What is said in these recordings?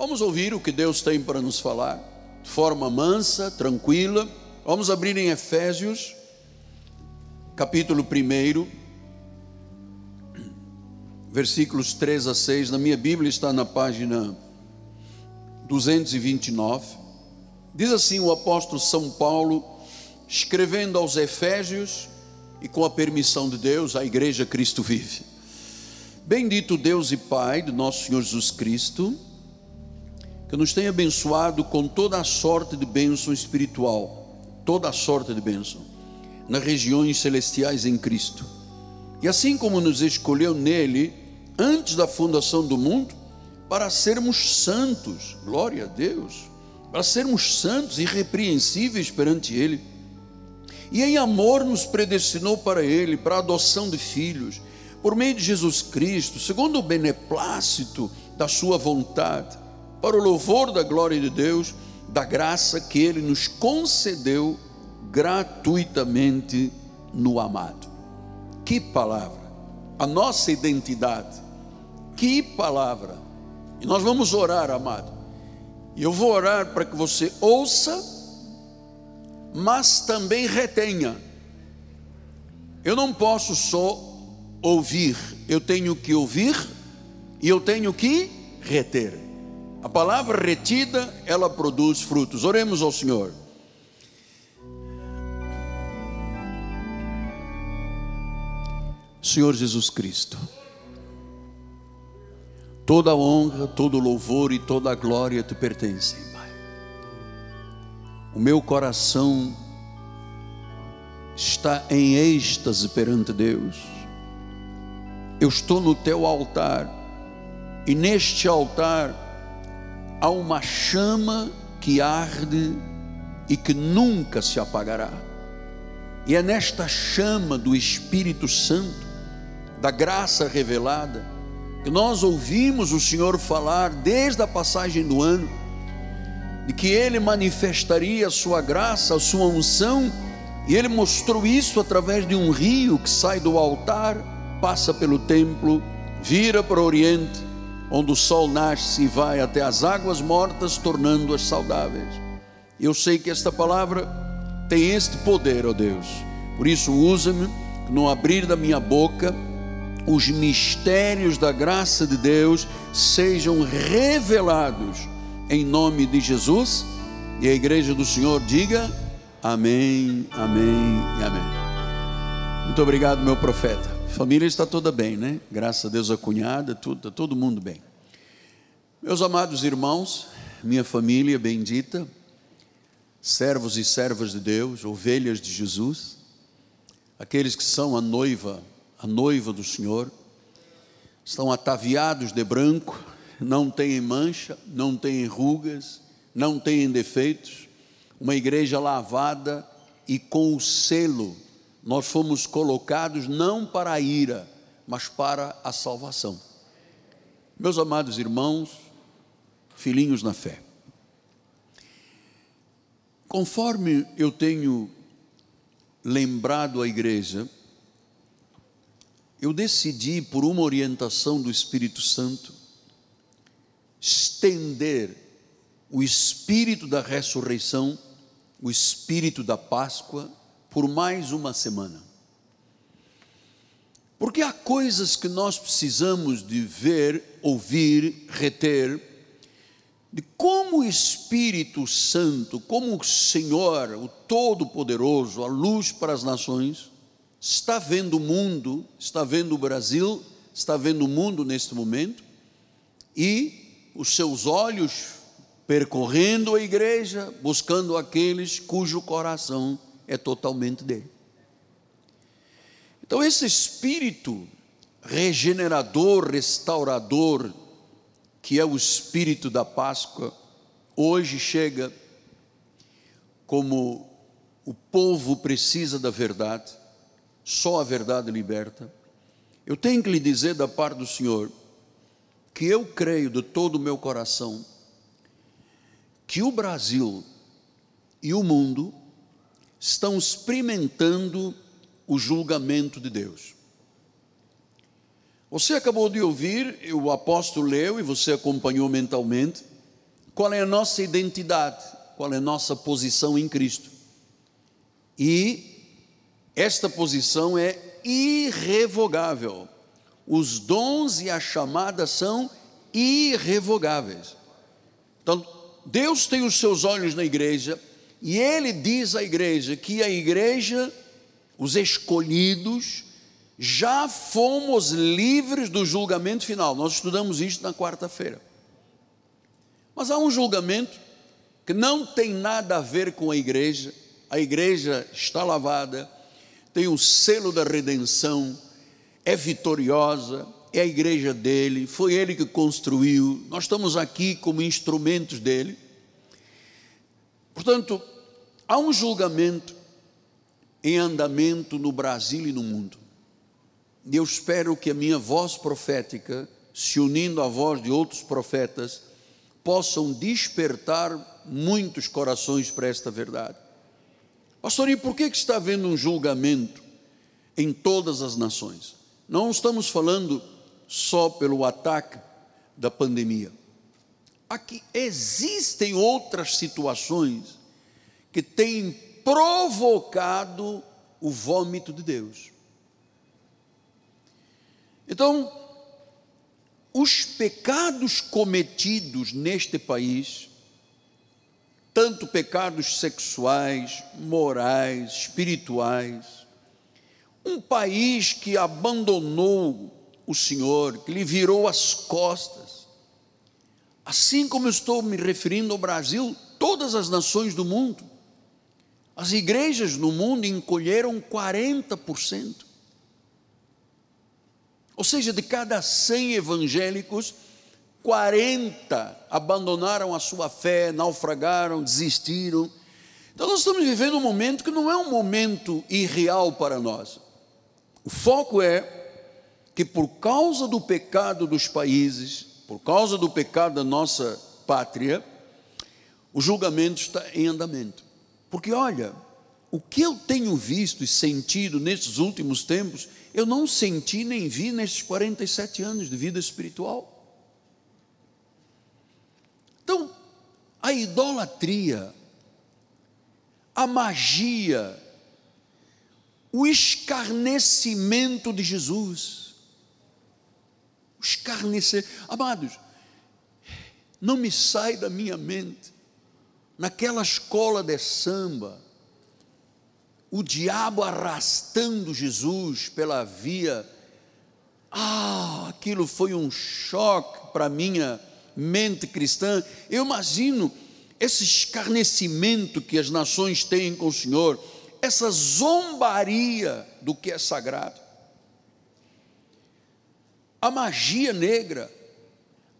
Vamos ouvir o que Deus tem para nos falar, de forma mansa, tranquila. Vamos abrir em Efésios, capítulo 1, versículos 3 a 6. Na minha Bíblia está na página 229. Diz assim o apóstolo São Paulo, escrevendo aos Efésios e com a permissão de Deus, a igreja Cristo vive. Bendito Deus e Pai do nosso Senhor Jesus Cristo que nos tem abençoado com toda a sorte de bênção espiritual, toda a sorte de bênção, nas regiões celestiais em Cristo. E assim como nos escolheu nele, antes da fundação do mundo, para sermos santos, glória a Deus, para sermos santos e irrepreensíveis perante Ele. E em amor nos predestinou para Ele, para a adoção de filhos, por meio de Jesus Cristo, segundo o beneplácito da Sua vontade para o louvor da glória de Deus, da graça que Ele nos concedeu gratuitamente no amado. Que palavra! A nossa identidade. Que palavra! E nós vamos orar, amado. E eu vou orar para que você ouça, mas também retenha. Eu não posso só ouvir, eu tenho que ouvir e eu tenho que reter. A palavra retida, ela produz frutos. Oremos ao Senhor. Senhor Jesus Cristo, toda honra, todo louvor e toda glória te pertencem, Pai. O meu coração está em êxtase perante Deus. Eu estou no teu altar, e neste altar, há uma chama que arde e que nunca se apagará. E é nesta chama do Espírito Santo, da graça revelada, que nós ouvimos o Senhor falar desde a passagem do ano, de que Ele manifestaria a sua graça, a sua unção, e Ele mostrou isso através de um rio que sai do altar, passa pelo templo, vira para o oriente, onde o sol nasce e vai até as águas mortas, tornando-as saudáveis. Eu sei que esta palavra tem este poder, ó Deus. Por isso, usa-me no abrir da minha boca, os mistérios da graça de Deus sejam revelados em nome de Jesus. E a igreja do Senhor diga: Amém, Amém e Amém. Muito obrigado, meu profeta. Família está toda bem, né? Graças a Deus a cunhada, tudo, está todo mundo bem. Meus amados irmãos, minha família bendita, servos e servas de Deus, ovelhas de Jesus, aqueles que são a noiva, a noiva do Senhor, estão ataviados de branco, não têm mancha, não têm rugas, não têm defeitos, uma igreja lavada e com o selo nós fomos colocados não para a ira, mas para a salvação. Meus amados irmãos, filhinhos na fé, conforme eu tenho lembrado a igreja, eu decidi, por uma orientação do Espírito Santo, estender o espírito da ressurreição, o espírito da Páscoa, por mais uma semana. Porque há coisas que nós precisamos de ver, ouvir, reter, de como o Espírito Santo, como o Senhor, o Todo-Poderoso, a luz para as nações, está vendo o mundo, está vendo o Brasil, está vendo o mundo neste momento, e os seus olhos percorrendo a igreja, buscando aqueles cujo coração é totalmente dele. Então, esse espírito regenerador, restaurador, que é o espírito da Páscoa, hoje chega como o povo precisa da verdade, só a verdade liberta. Eu tenho que lhe dizer da parte do Senhor que eu creio de todo o meu coração que o Brasil e o mundo estão experimentando o julgamento de Deus. Você acabou de ouvir, o apóstolo leu e você acompanhou mentalmente, qual é a nossa identidade, qual é a nossa posição em Cristo. E esta posição é irrevogável. Os dons e a chamada são irrevogáveis. Então, Deus tem os seus olhos na igreja e ele diz à igreja que a igreja, os escolhidos, já fomos livres do julgamento final. Nós estudamos isso na quarta-feira. Mas há um julgamento que não tem nada a ver com a igreja. A igreja está lavada, tem o selo da redenção, é vitoriosa, é a igreja dele, foi ele que construiu, nós estamos aqui como instrumentos dele. Portanto, há um julgamento em andamento no Brasil e no mundo. E eu espero que a minha voz profética, se unindo à voz de outros profetas, possam despertar muitos corações para esta verdade. Pastor, e por que, que está havendo um julgamento em todas as nações? Não estamos falando só pelo ataque da pandemia. Aqui existem outras situações que têm provocado o vômito de Deus. Então, os pecados cometidos neste país, tanto pecados sexuais, morais, espirituais, um país que abandonou o Senhor, que lhe virou as costas. Assim como eu estou me referindo ao Brasil, todas as nações do mundo, as igrejas no mundo encolheram 40%. Ou seja, de cada 100 evangélicos, 40 abandonaram a sua fé, naufragaram, desistiram. Então nós estamos vivendo um momento que não é um momento irreal para nós. O foco é que por causa do pecado dos países, por causa do pecado da nossa pátria, o julgamento está em andamento. Porque olha, o que eu tenho visto e sentido nesses últimos tempos, eu não senti nem vi nesses 47 anos de vida espiritual. Então, a idolatria, a magia, o escarnecimento de Jesus, escarnecer. Amados, não me sai da minha mente, naquela escola de samba, o diabo arrastando Jesus pela via. Ah, aquilo foi um choque para minha mente cristã. Eu imagino esse escarnecimento que as nações têm com o Senhor, essa zombaria do que é sagrado a magia negra,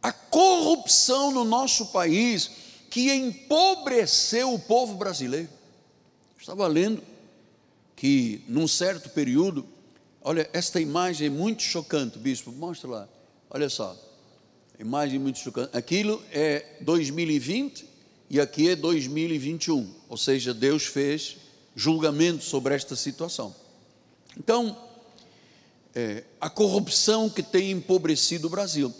a corrupção no nosso país que empobreceu o povo brasileiro. Estava lendo que num certo período, olha, esta imagem é muito chocante, bispo, mostra lá. Olha só. Imagem muito chocante. Aquilo é 2020 e aqui é 2021. Ou seja, Deus fez julgamento sobre esta situação. Então, é, a corrupção que tem empobrecido o Brasil.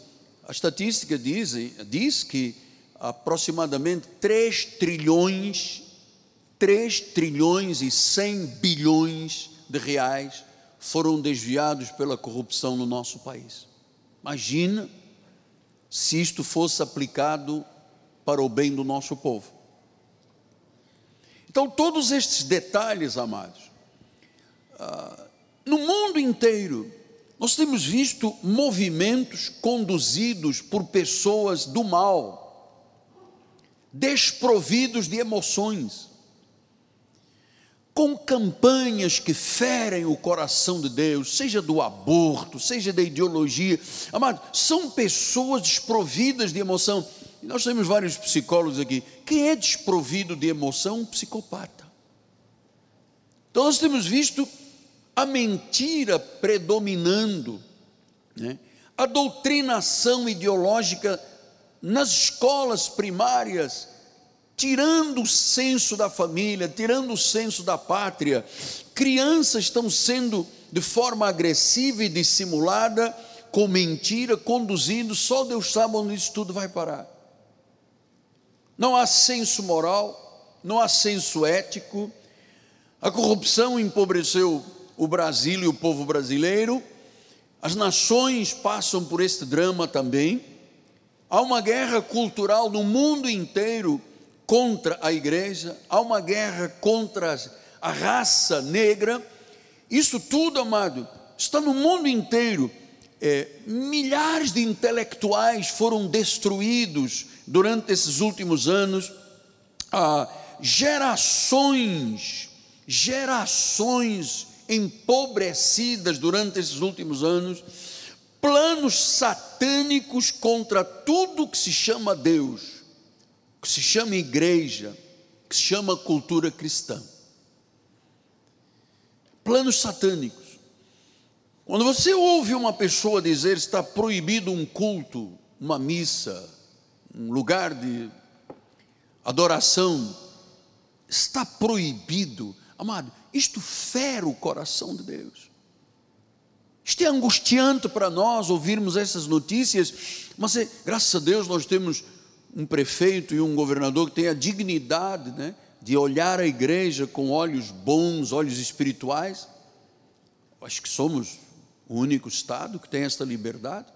A estatística diz, diz que aproximadamente 3 trilhões, 3 trilhões e 100 bilhões de reais foram desviados pela corrupção no nosso país. Imagina se isto fosse aplicado para o bem do nosso povo. Então, todos estes detalhes, amados, ah, no mundo inteiro, nós temos visto movimentos conduzidos por pessoas do mal, desprovidos de emoções, com campanhas que ferem o coração de Deus, seja do aborto, seja da ideologia. Amado, são pessoas desprovidas de emoção. E nós temos vários psicólogos aqui. Quem é desprovido de emoção? Um psicopata. Então nós temos visto a mentira predominando, né? a doutrinação ideológica nas escolas primárias, tirando o senso da família, tirando o senso da pátria. Crianças estão sendo de forma agressiva e dissimulada, com mentira, conduzindo, só Deus sabe onde isso tudo vai parar. não há senso moral, não há senso ético. A corrupção empobreceu o Brasil e o povo brasileiro. As nações passam por este drama também. Há uma guerra cultural no mundo inteiro contra a igreja, há uma guerra contra a raça negra. Isso tudo, amado, está no mundo inteiro. É, milhares de intelectuais foram destruídos durante esses últimos anos. Ah, gerações, gerações empobrecidas durante esses últimos anos, planos satânicos contra tudo que se chama Deus, que se chama igreja, que se chama cultura cristã. Planos satânicos. Quando você ouve uma pessoa dizer está proibido um culto, uma missa, um lugar de adoração, está proibido, amado, isto fere o coração de Deus. Isto é angustiante para nós ouvirmos essas notícias, mas é, graças a Deus nós temos um prefeito e um governador que tem a dignidade né, de olhar a igreja com olhos bons, olhos espirituais. Acho que somos o único Estado que tem esta liberdade.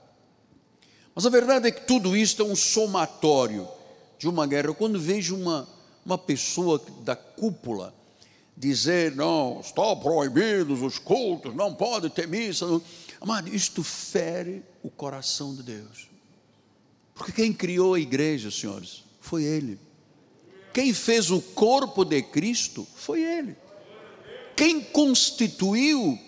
Mas a verdade é que tudo isto é um somatório de uma guerra. Quando vejo uma, uma pessoa da cúpula dizer, não, estão proibidos os cultos, não pode ter missa. Não. Amado, isto fere o coração de Deus. Porque quem criou a igreja, senhores, foi Ele. Quem fez o corpo de Cristo foi Ele. Quem constituiu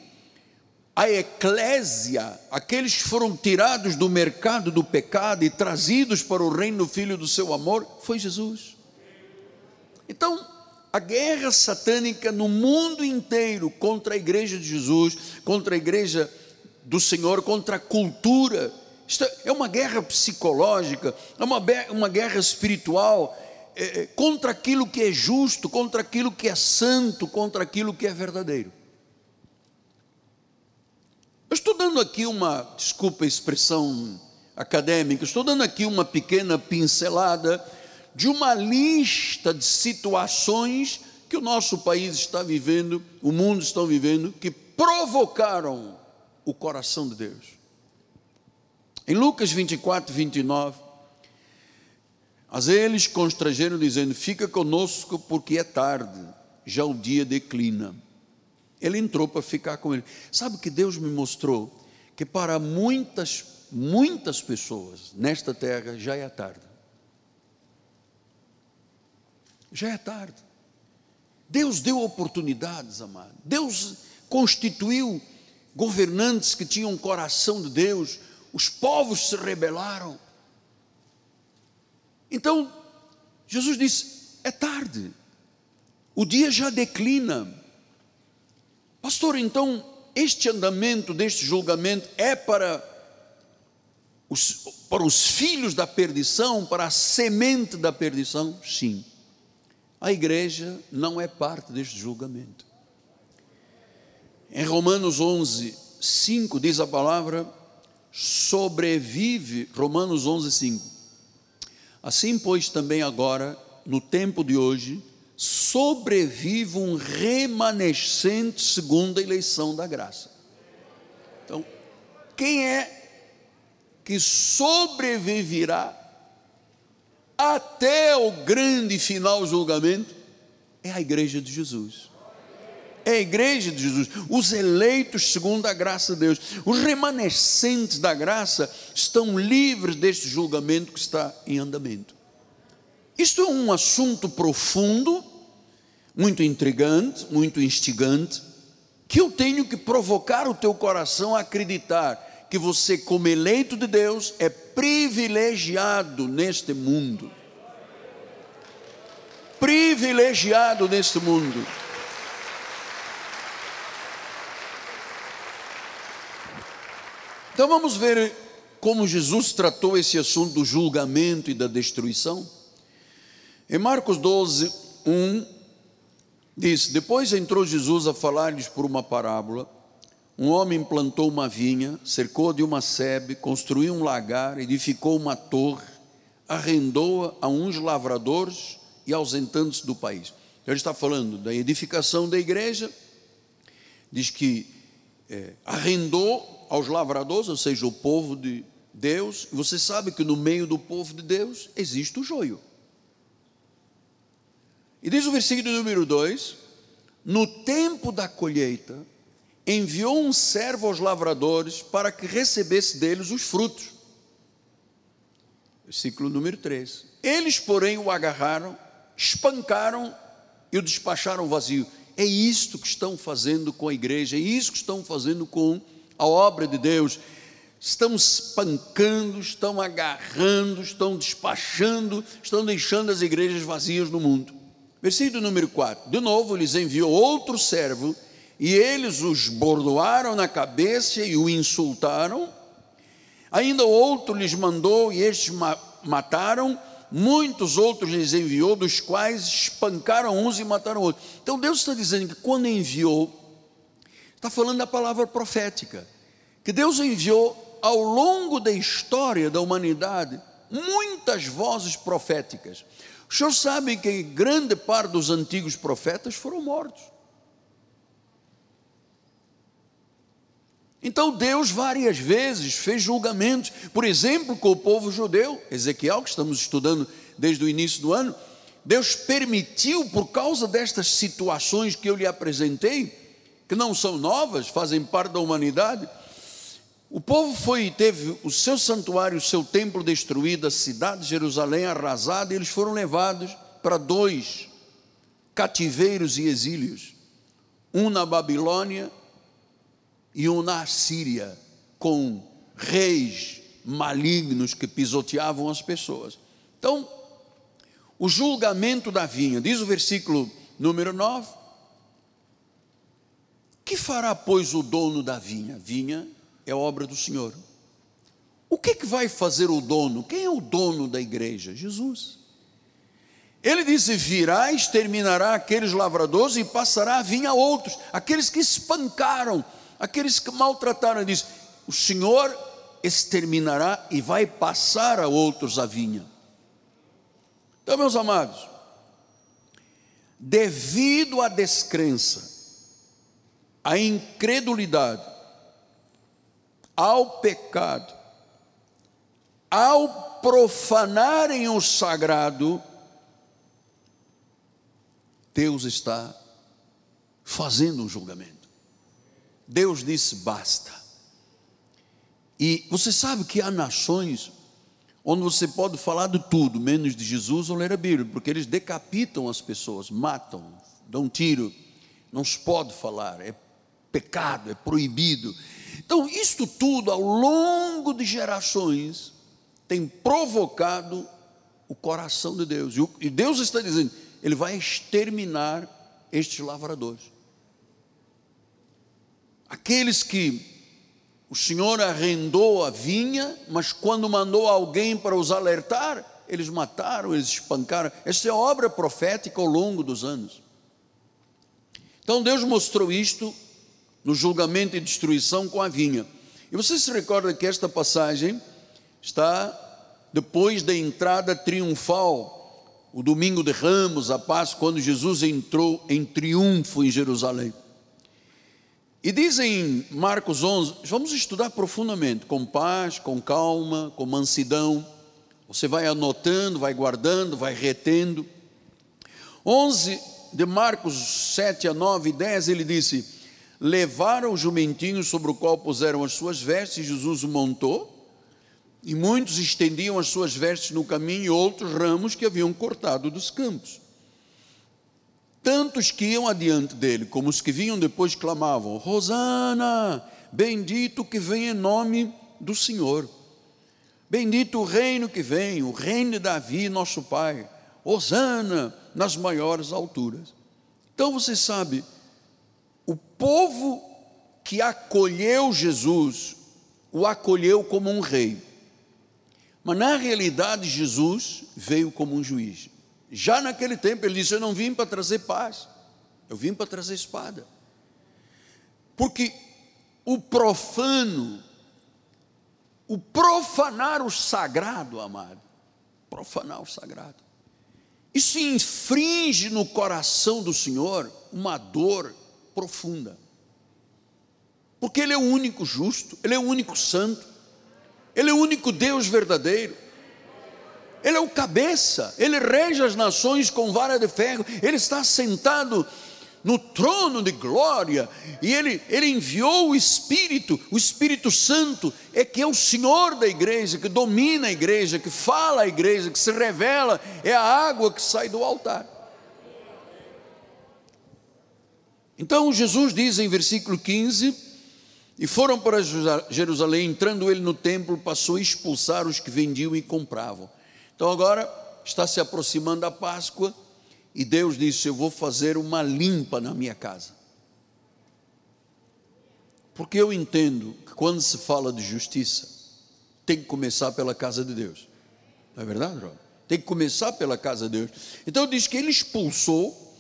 a eclésia, aqueles que foram tirados do mercado do pecado e trazidos para o reino do Filho do seu amor, foi Jesus. Então, a guerra satânica no mundo inteiro contra a igreja de Jesus, contra a igreja do Senhor, contra a cultura. Isto é uma guerra psicológica, é uma, uma guerra espiritual, é, é, contra aquilo que é justo, contra aquilo que é santo, contra aquilo que é verdadeiro. Eu estou dando aqui uma, desculpa a expressão acadêmica, estou dando aqui uma pequena pincelada de uma lista de situações que o nosso país está vivendo, o mundo está vivendo, que provocaram o coração de Deus. Em Lucas 24, 29, as eles constrangeram, dizendo: Fica conosco, porque é tarde, já o dia declina. Ele entrou para ficar com ele. Sabe que Deus me mostrou? Que para muitas, muitas pessoas nesta terra já é tarde já é tarde. Deus deu oportunidades, amado. Deus constituiu governantes que tinham um coração de Deus. Os povos se rebelaram. Então, Jesus disse: é tarde. O dia já declina. Pastor, então, este andamento deste julgamento é para os, para os filhos da perdição, para a semente da perdição? Sim. A igreja não é parte deste julgamento. Em Romanos 11, 5 diz a palavra: sobrevive, Romanos 11, 5. Assim, pois, também agora, no tempo de hoje, sobrevive um remanescente segundo a eleição da graça. Então, quem é que sobreviverá até o grande final julgamento, é a igreja de Jesus. É a igreja de Jesus, os eleitos segundo a graça de Deus, os remanescentes da graça estão livres deste julgamento que está em andamento. Isto é um assunto profundo, muito intrigante, muito instigante, que eu tenho que provocar o teu coração a acreditar que você, como eleito de Deus, é privilegiado neste mundo. Privilegiado neste mundo. Então vamos ver como Jesus tratou esse assunto do julgamento e da destruição. Em Marcos 12, 1, diz: Depois entrou Jesus a falar-lhes por uma parábola um homem plantou uma vinha, cercou de uma sebe, construiu um lagar, edificou uma torre, arrendou-a a uns lavradores e ausentantes do país. Ele está falando da edificação da igreja, diz que é, arrendou aos lavradores, ou seja, o povo de Deus. Você sabe que no meio do povo de Deus existe o joio. E diz o versículo número 2: No tempo da colheita, enviou um servo aos lavradores para que recebesse deles os frutos. Versículo número 3. Eles, porém, o agarraram, espancaram e o despacharam vazio. É isto que estão fazendo com a igreja, é isso que estão fazendo com a obra de Deus. Estão espancando, estão agarrando, estão despachando, estão deixando as igrejas vazias no mundo. Versículo número 4: De novo, lhes enviou outro servo, e eles os bordoaram na cabeça e o insultaram. Ainda outro lhes mandou, e estes mataram muitos outros lhes enviou, dos quais espancaram uns e mataram outros. Então Deus está dizendo que quando enviou, está falando da palavra profética, que Deus enviou ao longo da história da humanidade muitas vozes proféticas. O senhor sabe que grande parte dos antigos profetas foram mortos. Então Deus várias vezes fez julgamentos, por exemplo, com o povo judeu, Ezequiel, que estamos estudando desde o início do ano, Deus permitiu, por causa destas situações que eu lhe apresentei, que não são novas, fazem parte da humanidade, o povo foi teve o seu santuário, o seu templo destruído, a cidade de Jerusalém arrasada, e eles foram levados para dois cativeiros e exílios, um na Babilônia e um na Síria, com reis malignos que pisoteavam as pessoas. Então, o julgamento da vinha, diz o versículo número 9: Que fará, pois, o dono da vinha? Vinha é obra do Senhor. O que, que vai fazer o dono? Quem é o dono da igreja? Jesus. Ele disse: Virá, exterminará aqueles lavradores e passará a vinha a outros, aqueles que espancaram, aqueles que maltrataram, ele diz: O Senhor exterminará e vai passar a outros a vinha. Então, meus amados, devido à descrença, à incredulidade, ao pecado, ao profanarem o sagrado, Deus está fazendo um julgamento. Deus disse basta. E você sabe que há nações onde você pode falar de tudo, menos de Jesus ou ler a Bíblia, porque eles decapitam as pessoas, matam, dão tiro. Não se pode falar, é pecado, é proibido. Então, isto tudo ao longo de gerações tem provocado o coração de Deus. E Deus está dizendo: Ele vai exterminar estes lavradores. Aqueles que o Senhor arrendou a vinha, mas quando mandou alguém para os alertar, eles mataram, eles espancaram. Essa é obra profética ao longo dos anos. Então Deus mostrou isto no julgamento e destruição com a vinha. E você se recorda que esta passagem está depois da entrada triunfal, o domingo de Ramos, a paz, quando Jesus entrou em triunfo em Jerusalém. E dizem Marcos 11, vamos estudar profundamente, com paz, com calma, com mansidão. Você vai anotando, vai guardando, vai retendo. 11 de Marcos 7 a 9 e 10, ele disse: Levaram o jumentinho sobre o qual puseram as suas vestes, Jesus o montou, e muitos estendiam as suas vestes no caminho, e outros ramos que haviam cortado dos campos. Tantos que iam adiante dele, como os que vinham depois, clamavam: Rosana, bendito que vem em nome do Senhor. Bendito o reino que vem, o reino de Davi, nosso pai. Hosana nas maiores alturas. Então você sabe, o povo que acolheu Jesus, o acolheu como um rei. Mas na realidade, Jesus veio como um juiz. Já naquele tempo ele disse: Eu não vim para trazer paz, eu vim para trazer espada. Porque o profano, o profanar o sagrado, amado, profanar o sagrado. Isso infringe no coração do Senhor uma dor profunda. Porque Ele é o único justo, Ele é o único santo, Ele é o único Deus verdadeiro. Ele é o cabeça, ele rege as nações com vara de ferro, ele está sentado no trono de glória, e ele, ele enviou o Espírito, o Espírito Santo, é que é o Senhor da igreja, que domina a igreja, que fala a igreja, que se revela, é a água que sai do altar. Então Jesus diz em versículo 15: E foram para Jerusalém, entrando ele no templo, passou a expulsar os que vendiam e compravam. Então agora está se aproximando a Páscoa, e Deus disse: Eu vou fazer uma limpa na minha casa. Porque eu entendo que quando se fala de justiça, tem que começar pela casa de Deus. Não é verdade, Rob? Tem que começar pela casa de Deus. Então diz que ele expulsou,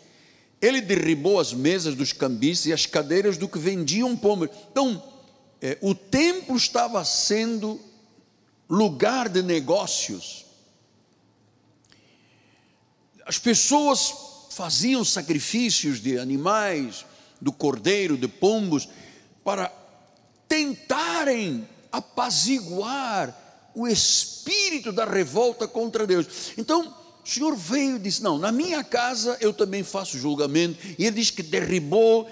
ele derribou as mesas dos cambistas e as cadeiras do que vendiam pombo. Então, é, o templo estava sendo lugar de negócios as pessoas faziam sacrifícios de animais, do cordeiro, de pombos, para tentarem apaziguar o espírito da revolta contra Deus. Então, o Senhor veio e disse: Não, na minha casa eu também faço julgamento. E ele diz que derribou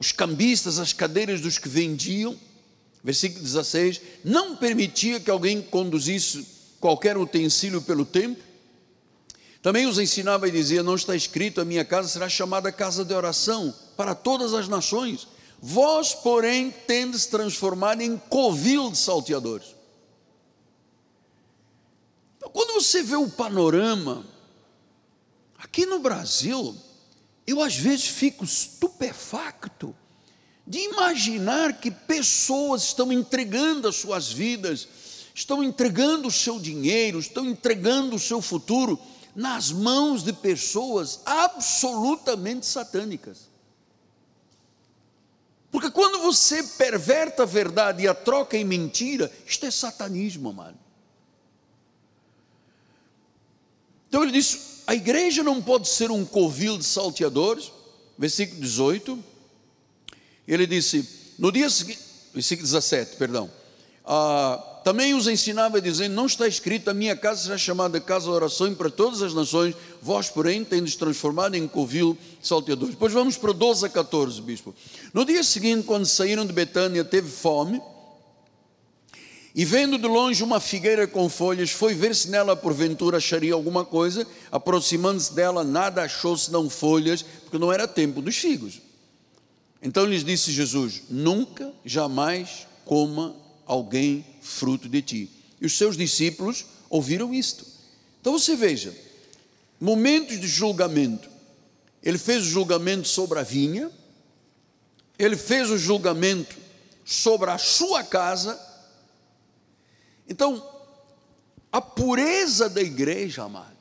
os cambistas, as cadeiras dos que vendiam. Versículo 16: Não permitia que alguém conduzisse qualquer utensílio pelo templo também os ensinava e dizia: Não está escrito, a minha casa será chamada casa de oração para todas as nações. Vós, porém, tendes transformado em covil de salteadores. Então, quando você vê o panorama, aqui no Brasil, eu às vezes fico estupefacto de imaginar que pessoas estão entregando as suas vidas, estão entregando o seu dinheiro, estão entregando o seu futuro nas mãos de pessoas absolutamente satânicas. Porque quando você perverta a verdade e a troca em mentira, isto é satanismo, amado. Então ele diz: a igreja não pode ser um covil de salteadores, versículo 18. Ele disse: no dia seguinte, versículo 17, perdão. Ah, também os ensinava dizendo: Não está escrito, a minha casa será chamada casa de oração para todas as nações, vós, porém, tendes transformado em covil salteadores. Depois vamos para 12 a 14, bispo. No dia seguinte, quando saíram de Betânia, teve fome, e vendo de longe uma figueira com folhas, foi ver se nela porventura acharia alguma coisa. Aproximando-se dela, nada achou senão folhas, porque não era tempo dos figos. Então lhes disse Jesus: Nunca, jamais coma alguém fruto de ti. E os seus discípulos ouviram isto. Então você veja, momentos de julgamento. Ele fez o julgamento sobre a vinha, ele fez o julgamento sobre a sua casa. Então, a pureza da igreja, amado,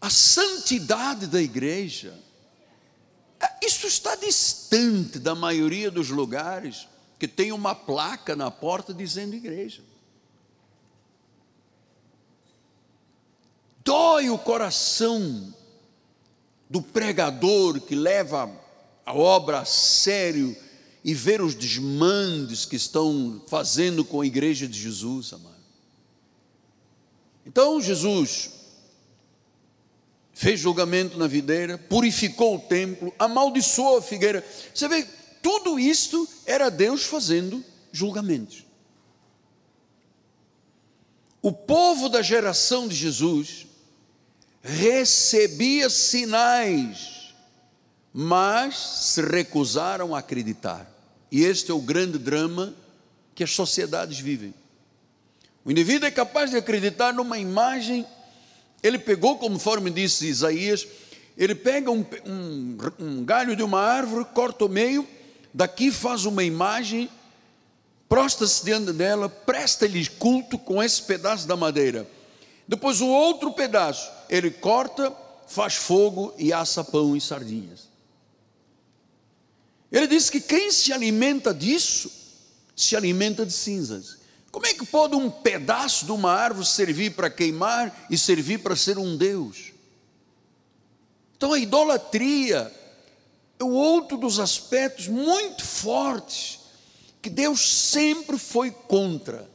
a santidade da igreja, isso está distante da maioria dos lugares que tem uma placa na porta dizendo igreja. Dói o coração do pregador que leva a obra a sério e ver os desmandes que estão fazendo com a igreja de Jesus, amado. Então Jesus fez julgamento na videira, purificou o templo, amaldiçoou a figueira. Você vê, tudo isto era Deus fazendo julgamentos. O povo da geração de Jesus recebia sinais, mas se recusaram a acreditar. E este é o grande drama que as sociedades vivem. O indivíduo é capaz de acreditar numa imagem, ele pegou, conforme disse Isaías, ele pega um, um, um galho de uma árvore, corta o meio daqui faz uma imagem, prostra-se diante dela, presta-lhe culto com esse pedaço da madeira. Depois o outro pedaço, ele corta, faz fogo e assa pão e sardinhas. Ele diz que quem se alimenta disso, se alimenta de cinzas. Como é que pode um pedaço de uma árvore servir para queimar e servir para ser um Deus? Então a idolatria o outro dos aspectos muito fortes que Deus sempre foi contra.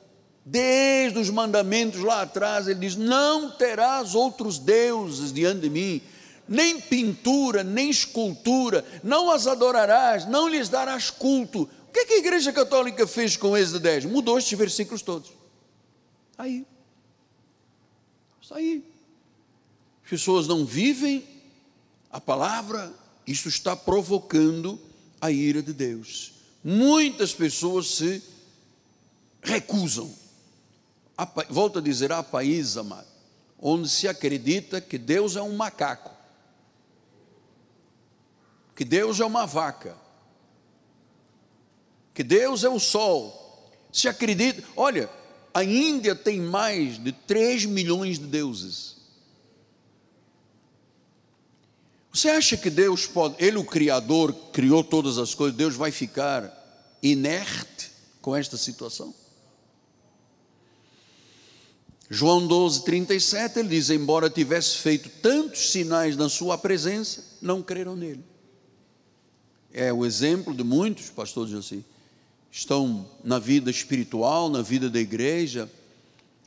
Desde os mandamentos lá atrás, ele diz: Não terás outros deuses diante de mim, nem pintura, nem escultura, não as adorarás, não lhes darás culto, o que, é que a Igreja Católica fez com Êxodo 10? Mudou estes versículos todos. Aí. Está aí. As pessoas não vivem a palavra, isso está provocando a ira de Deus. Muitas pessoas se recusam. Volto a dizer, há países, amado, onde se acredita que Deus é um macaco, que Deus é uma vaca que Deus é o sol. Se acredita, olha, a Índia tem mais de 3 milhões de deuses. Você acha que Deus pode, Ele, o Criador, criou todas as coisas, Deus vai ficar inerte com esta situação? João 12, 37, ele diz: Embora tivesse feito tantos sinais na sua presença, não creram nele. É o exemplo de muitos, pastor assim estão na vida espiritual, na vida da igreja.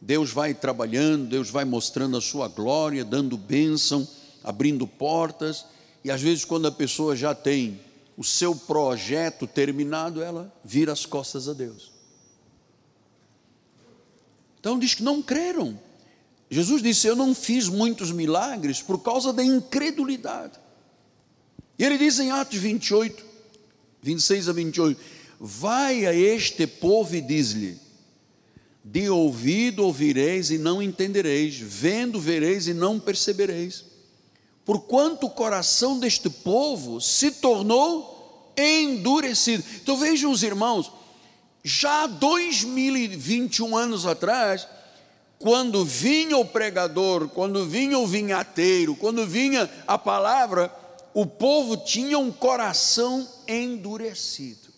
Deus vai trabalhando, Deus vai mostrando a sua glória, dando bênção, abrindo portas, e às vezes, quando a pessoa já tem o seu projeto terminado, ela vira as costas a Deus. Então diz que não creram. Jesus disse: Eu não fiz muitos milagres por causa da incredulidade. E ele diz em Atos 28, 26 a 28 Vai a este povo e diz-lhe: De ouvido ouvireis e não entendereis, vendo vereis e não percebereis. Porquanto o coração deste povo se tornou endurecido. Então vejam os irmãos, já 2021 anos atrás, quando vinha o pregador, quando vinha o vinhateiro, quando vinha a palavra, o povo tinha um coração endurecido.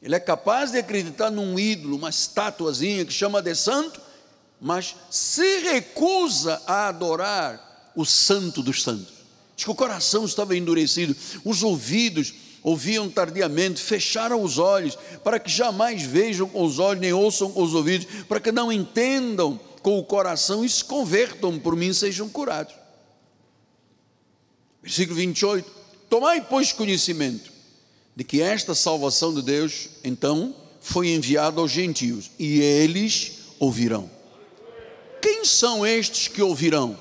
Ele é capaz de acreditar num ídolo, uma estatuazinha que chama de santo, mas se recusa a adorar o santo dos santos. Diz que o coração estava endurecido, os ouvidos ouviam tardiamente, fecharam os olhos, para que jamais vejam com os olhos, nem ouçam com os ouvidos, para que não entendam com o coração e se convertam por mim, sejam curados. Versículo 28. Tomai, pois, conhecimento de que esta salvação de Deus, então, foi enviada aos gentios e eles ouvirão. Quem são estes que ouvirão?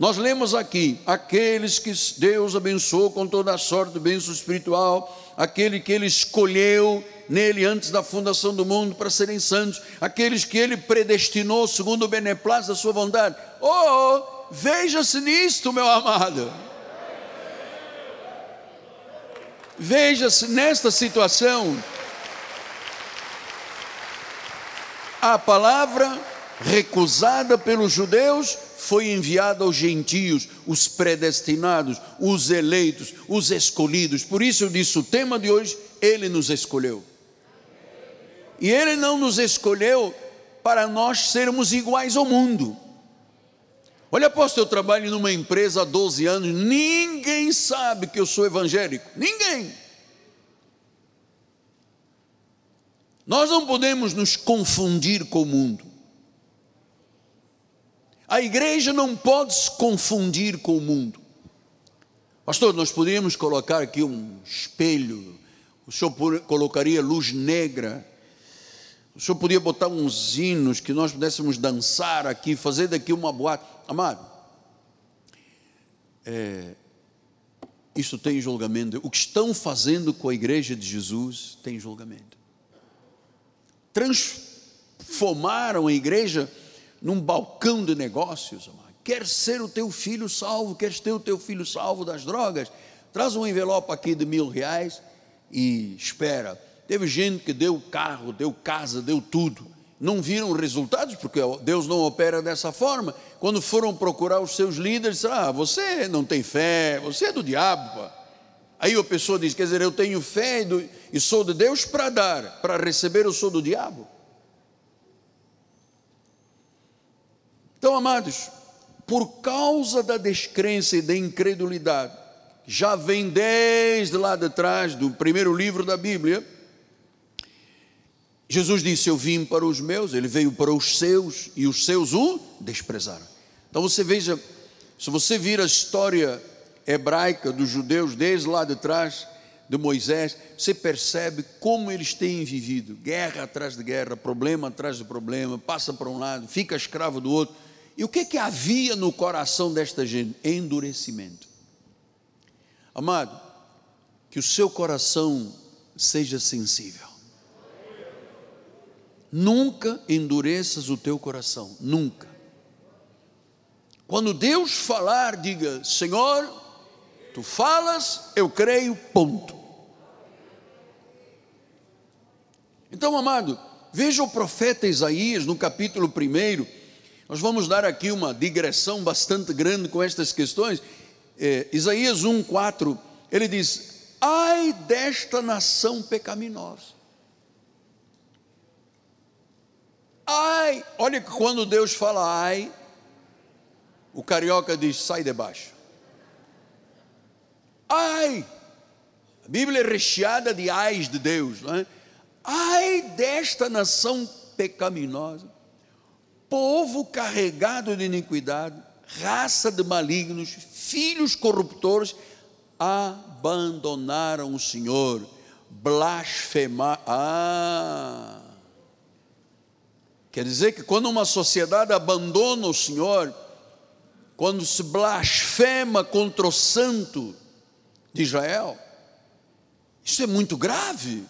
Nós lemos aqui: aqueles que Deus abençoou com toda a sorte de bênção espiritual, aquele que Ele escolheu nele antes da fundação do mundo para serem santos, aqueles que Ele predestinou segundo o beneplácito da Sua vontade. Oh, veja-se nisto, meu amado. Veja-se nesta situação, a palavra recusada pelos judeus foi enviada aos gentios, os predestinados, os eleitos, os escolhidos. Por isso eu disse: o tema de hoje, ele nos escolheu. E ele não nos escolheu para nós sermos iguais ao mundo. Olha, apóstolo, eu trabalho numa empresa há 12 anos, ninguém sabe que eu sou evangélico, ninguém. Nós não podemos nos confundir com o mundo. A igreja não pode se confundir com o mundo. Pastor, nós poderíamos colocar aqui um espelho, o senhor colocaria luz negra, o senhor podia botar uns hinos que nós pudéssemos dançar aqui, fazer daqui uma boate. Amado, é, isso tem julgamento. O que estão fazendo com a igreja de Jesus tem julgamento. Transformaram a igreja num balcão de negócios. Amado. Quer ser o teu filho salvo, quer ter o teu filho salvo das drogas? Traz um envelope aqui de mil reais e espera. Teve gente que deu carro, deu casa, deu tudo não viram resultados, porque Deus não opera dessa forma. Quando foram procurar os seus líderes, disseram, ah, você não tem fé, você é do diabo. Pá. Aí a pessoa diz, quer dizer, eu tenho fé e, e sou de Deus para dar, para receber eu sou do diabo. Então, amados, por causa da descrença e da incredulidade, já vem desde lá de trás do primeiro livro da Bíblia. Jesus disse: Eu vim para os meus, ele veio para os seus, e os seus o desprezaram. Então você veja, se você vir a história hebraica dos judeus desde lá de trás, de Moisés, você percebe como eles têm vivido, guerra atrás de guerra, problema atrás de problema, passa para um lado, fica escravo do outro. E o que que havia no coração desta gente? Endurecimento. Amado, que o seu coração seja sensível. Nunca endureças o teu coração, nunca. Quando Deus falar, diga: Senhor, tu falas, eu creio, ponto. Então, amado, veja o profeta Isaías no capítulo 1. Nós vamos dar aqui uma digressão bastante grande com estas questões. É, Isaías 1, 4, ele diz: Ai desta nação pecaminosa. Ai, olha que quando Deus fala ai, o carioca diz: sai debaixo. Ai, a Bíblia é recheada de ais de Deus, não é? Ai desta nação pecaminosa, povo carregado de iniquidade, raça de malignos, filhos corruptores, abandonaram o Senhor, blasfemar. Ah! Quer dizer que quando uma sociedade abandona o Senhor, quando se blasfema contra o santo de Israel, isso é muito grave.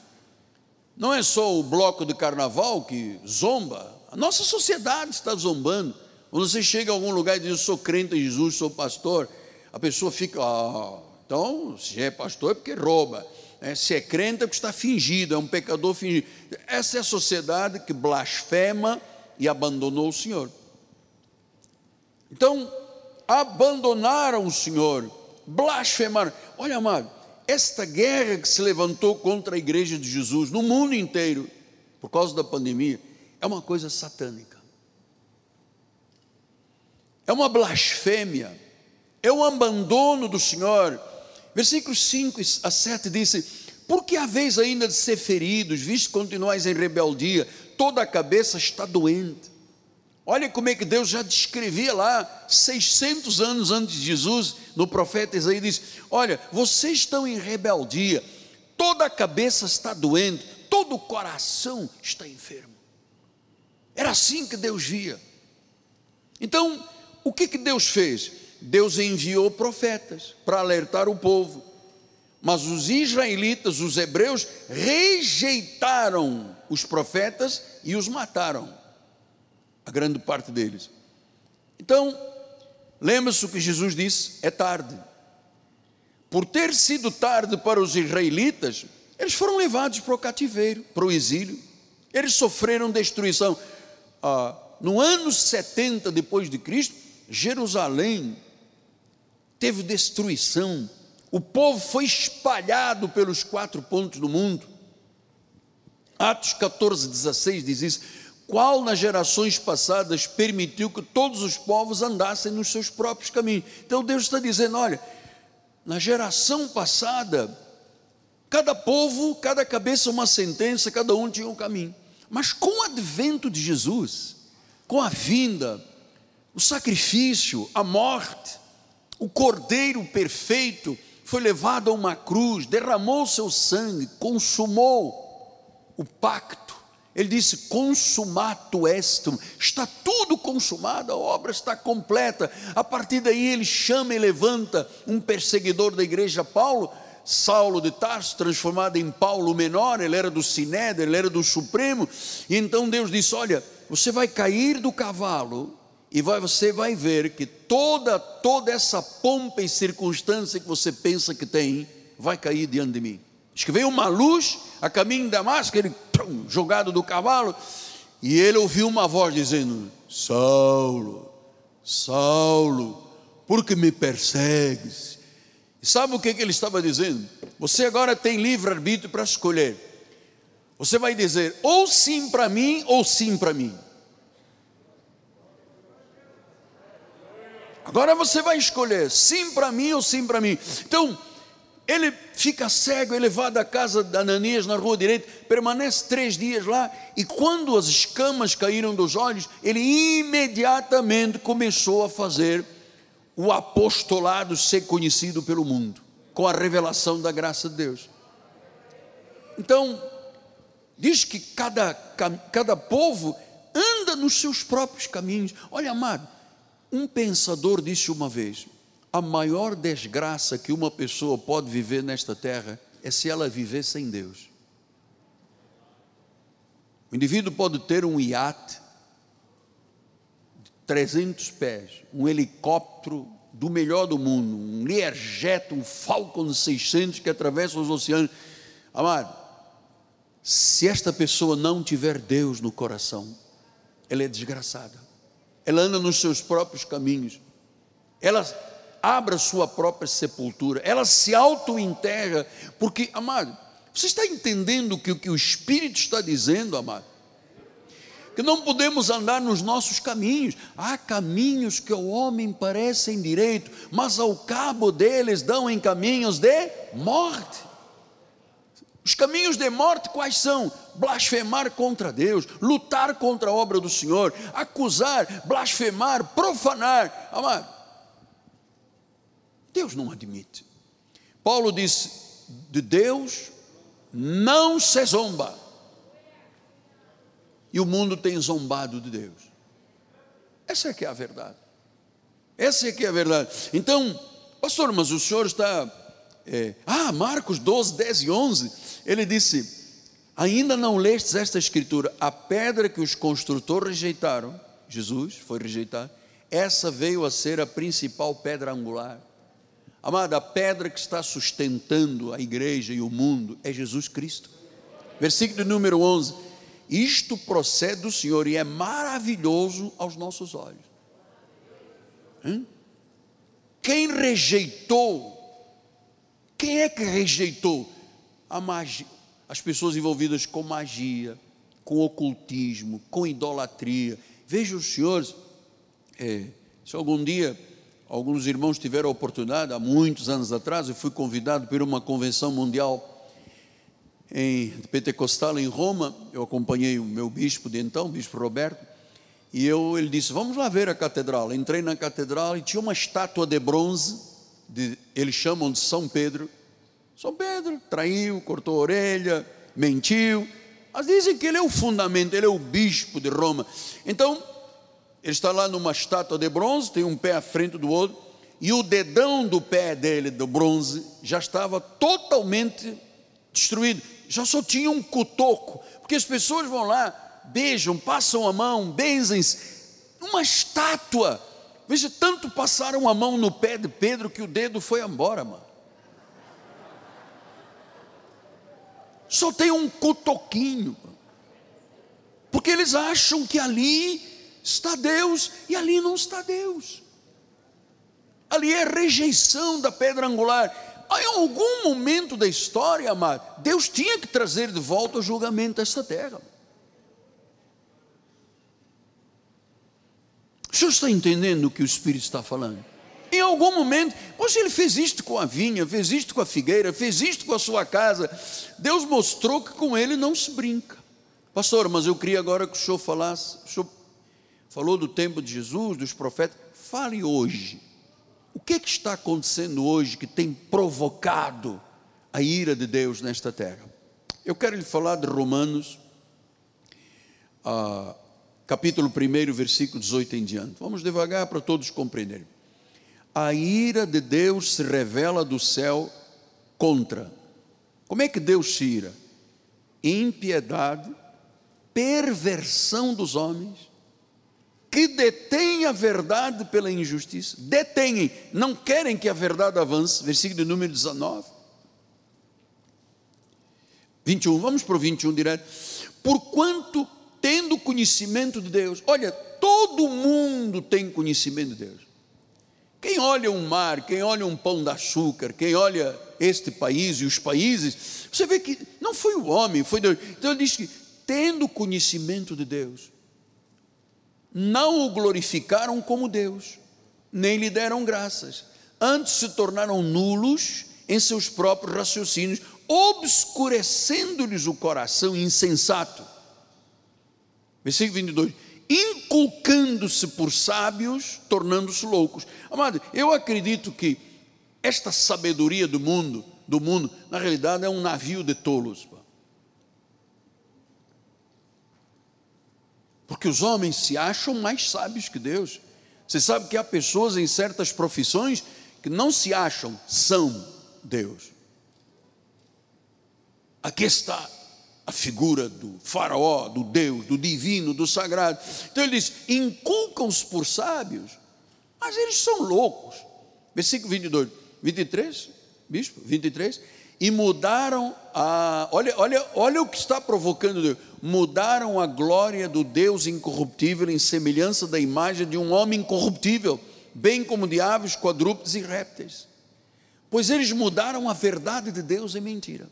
Não é só o bloco de carnaval que zomba, a nossa sociedade está zombando. Quando você chega a algum lugar e diz, eu sou crente em Jesus, sou pastor, a pessoa fica, ah, então, se é pastor é porque rouba. É, se é crente é porque está fingido, é um pecador fingido. Essa é a sociedade que blasfema e abandonou o Senhor. Então, abandonaram o Senhor, blasfemaram. Olha, amado, esta guerra que se levantou contra a igreja de Jesus no mundo inteiro, por causa da pandemia, é uma coisa satânica. É uma blasfêmia, é um abandono do Senhor. Versículos 5 a 7 diz: Por que haveis ainda de ser feridos, visto que continuais em rebeldia, toda a cabeça está doente? Olha como é que Deus já descrevia lá, 600 anos antes de Jesus, no profeta Isaías, diz: Olha, vocês estão em rebeldia, toda a cabeça está doente, todo o coração está enfermo. Era assim que Deus via. Então, o que, que Deus fez? Deus enviou profetas para alertar o povo, mas os israelitas, os hebreus, rejeitaram os profetas e os mataram a grande parte deles. Então, lembra-se o que Jesus disse: é tarde. Por ter sido tarde para os israelitas, eles foram levados para o cativeiro, para o exílio. Eles sofreram destruição. Ah, no ano 70 depois de Cristo, Jerusalém teve destruição. O povo foi espalhado pelos quatro pontos do mundo. Atos 14, 16 diz isso qual nas gerações passadas permitiu que todos os povos andassem nos seus próprios caminhos. Então Deus está dizendo: olha, na geração passada, cada povo, cada cabeça uma sentença, cada um tinha um caminho. Mas com o advento de Jesus, com a vinda, o sacrifício, a morte, o cordeiro perfeito foi levado a uma cruz, derramou seu sangue, consumou o pacto ele disse: Consumato estum, está tudo consumado, a obra está completa. A partir daí, ele chama e levanta um perseguidor da igreja, Paulo, Saulo de Tarso, transformado em Paulo menor, ele era do Sinédrio, ele era do Supremo. E então Deus disse: Olha, você vai cair do cavalo e vai, você vai ver que toda, toda essa pompa e circunstância que você pensa que tem, vai cair diante de mim. Diz que veio uma luz a caminho de Damasco, ele jogado do cavalo, e ele ouviu uma voz dizendo: Saulo, Saulo, por que me persegues? E sabe o que, que ele estava dizendo? Você agora tem livre-arbítrio para escolher. Você vai dizer ou sim para mim ou sim para mim. Agora você vai escolher sim para mim ou sim para mim. Então, ele fica cego, é levado à casa de Ananias na rua direita, permanece três dias lá, e quando as escamas caíram dos olhos, ele imediatamente começou a fazer o apostolado ser conhecido pelo mundo, com a revelação da graça de Deus. Então, diz que cada, cada povo anda nos seus próprios caminhos. Olha, amado, um pensador disse uma vez: a maior desgraça que uma pessoa pode viver nesta terra é se ela viver sem Deus. O indivíduo pode ter um iate 300 pés, um helicóptero do melhor do mundo, um Learjet, um Falcon 600 que atravessa os oceanos. Amado, se esta pessoa não tiver Deus no coração, ela é desgraçada. Ela anda nos seus próprios caminhos. Ela abra sua própria sepultura, ela se auto-enterra, porque, amado, você está entendendo que o que o Espírito está dizendo, amado? Que não podemos andar nos nossos caminhos. Há caminhos que ao homem parecem direito, mas ao cabo deles dão em caminhos de morte. Os caminhos de morte quais são? Blasfemar contra Deus, lutar contra a obra do Senhor, acusar, blasfemar, profanar. Amado, Deus não admite. Paulo disse: de Deus não se zomba. E o mundo tem zombado de Deus. Essa é que é a verdade. Essa é que é a verdade. Então, pastor, mas o senhor está. É, ah, Marcos 12, 10 e 11. Ele disse: Ainda não lestes esta escritura? A pedra que os construtores rejeitaram, Jesus foi rejeitado, essa veio a ser a principal pedra angular. Amada, a pedra que está sustentando a igreja e o mundo é Jesus Cristo. Versículo número 11: Isto procede do Senhor e é maravilhoso aos nossos olhos. Quem rejeitou? Quem é que rejeitou magia? As pessoas envolvidas com magia, com ocultismo, com idolatria. Veja os senhores, é, se algum dia Alguns irmãos tiveram a oportunidade, há muitos anos atrás, eu fui convidado para uma convenção mundial em pentecostal em Roma. Eu acompanhei o meu bispo de então, o bispo Roberto, e eu, ele disse: Vamos lá ver a catedral. Entrei na catedral e tinha uma estátua de bronze, de, eles chamam de São Pedro. São Pedro traiu, cortou a orelha, mentiu. Mas dizem que ele é o fundamento, ele é o bispo de Roma. Então, ele está lá numa estátua de bronze, tem um pé à frente do outro, e o dedão do pé dele, do bronze, já estava totalmente destruído. Já só tinha um cotoco, porque as pessoas vão lá, beijam, passam a mão, benzem-se. Uma estátua. Veja, tanto passaram a mão no pé de Pedro que o dedo foi embora, mano. Só tem um cotoquinho. Porque eles acham que ali está Deus e ali não está Deus. Ali é rejeição da pedra angular. Em algum momento da história, amado, Deus tinha que trazer de volta o julgamento desta terra. O senhor está entendendo o que o Espírito está falando? Em algum momento, pois ele fez isto com a vinha, fez isto com a figueira, fez isto com a sua casa. Deus mostrou que com ele não se brinca. Pastor, mas eu queria agora que o senhor falasse, o senhor falou do tempo de Jesus, dos profetas. Fale hoje. O que, é que está acontecendo hoje que tem provocado a ira de Deus nesta terra? Eu quero lhe falar de Romanos, ah, capítulo 1, versículo 18 em diante. Vamos devagar para todos compreenderem. A ira de Deus se revela do céu contra. Como é que Deus se ira? Impiedade, perversão dos homens que detêm a verdade pela injustiça, detêm, não querem que a verdade avance, versículo número 19. 21, vamos para o 21 direto. Porquanto, tendo conhecimento de Deus, olha, todo mundo tem conhecimento de Deus. Quem olha um mar, quem olha um pão de açúcar, quem olha este país e os países, você vê que não foi o homem, foi Deus. Então ele diz que, tendo conhecimento de Deus, não o glorificaram como Deus, nem lhe deram graças. Antes se tornaram nulos em seus próprios raciocínios, obscurecendo-lhes o coração insensato. Versículo 22. Inculcando-se por sábios, tornando-se loucos. Amado, eu acredito que esta sabedoria do mundo, do mundo, na realidade é um navio de tolos. Porque os homens se acham mais sábios que Deus. Você sabe que há pessoas em certas profissões que não se acham, são Deus. Aqui está a figura do faraó, do Deus, do divino, do sagrado. Então ele diz: inculcam-se por sábios, mas eles são loucos. Versículo 22, 23, bispo, 23 e mudaram a. Olha, olha, olha o que está provocando Deus. Mudaram a glória do Deus incorruptível em semelhança da imagem de um homem incorruptível, bem como de aves, quadrúpedes e répteis. Pois eles mudaram a verdade de Deus em mentira.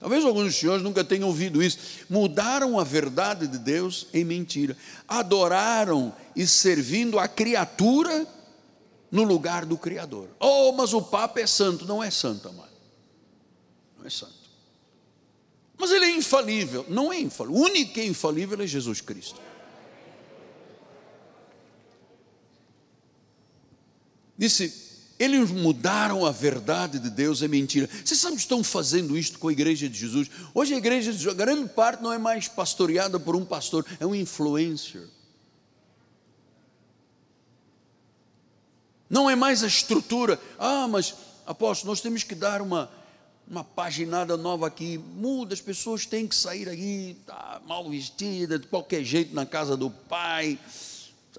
Talvez alguns senhores nunca tenham ouvido isso. Mudaram a verdade de Deus em mentira. Adoraram e servindo a criatura no lugar do Criador. Oh, mas o Papa é santo. Não é santo, amado não é santo. Mas ele é infalível. Não é infalível. O único que é infalível é Jesus Cristo. Disse, eles mudaram a verdade de Deus, é mentira. Vocês sabem que estão fazendo isto com a igreja de Jesus? Hoje a igreja de Jesus, grande parte não é mais pastoreada por um pastor, é um influencer. Não é mais a estrutura. Ah, mas apóstolo, nós temos que dar uma, uma paginada nova aqui, muda, as pessoas têm que sair aí, tá mal vestida, de qualquer jeito na casa do pai,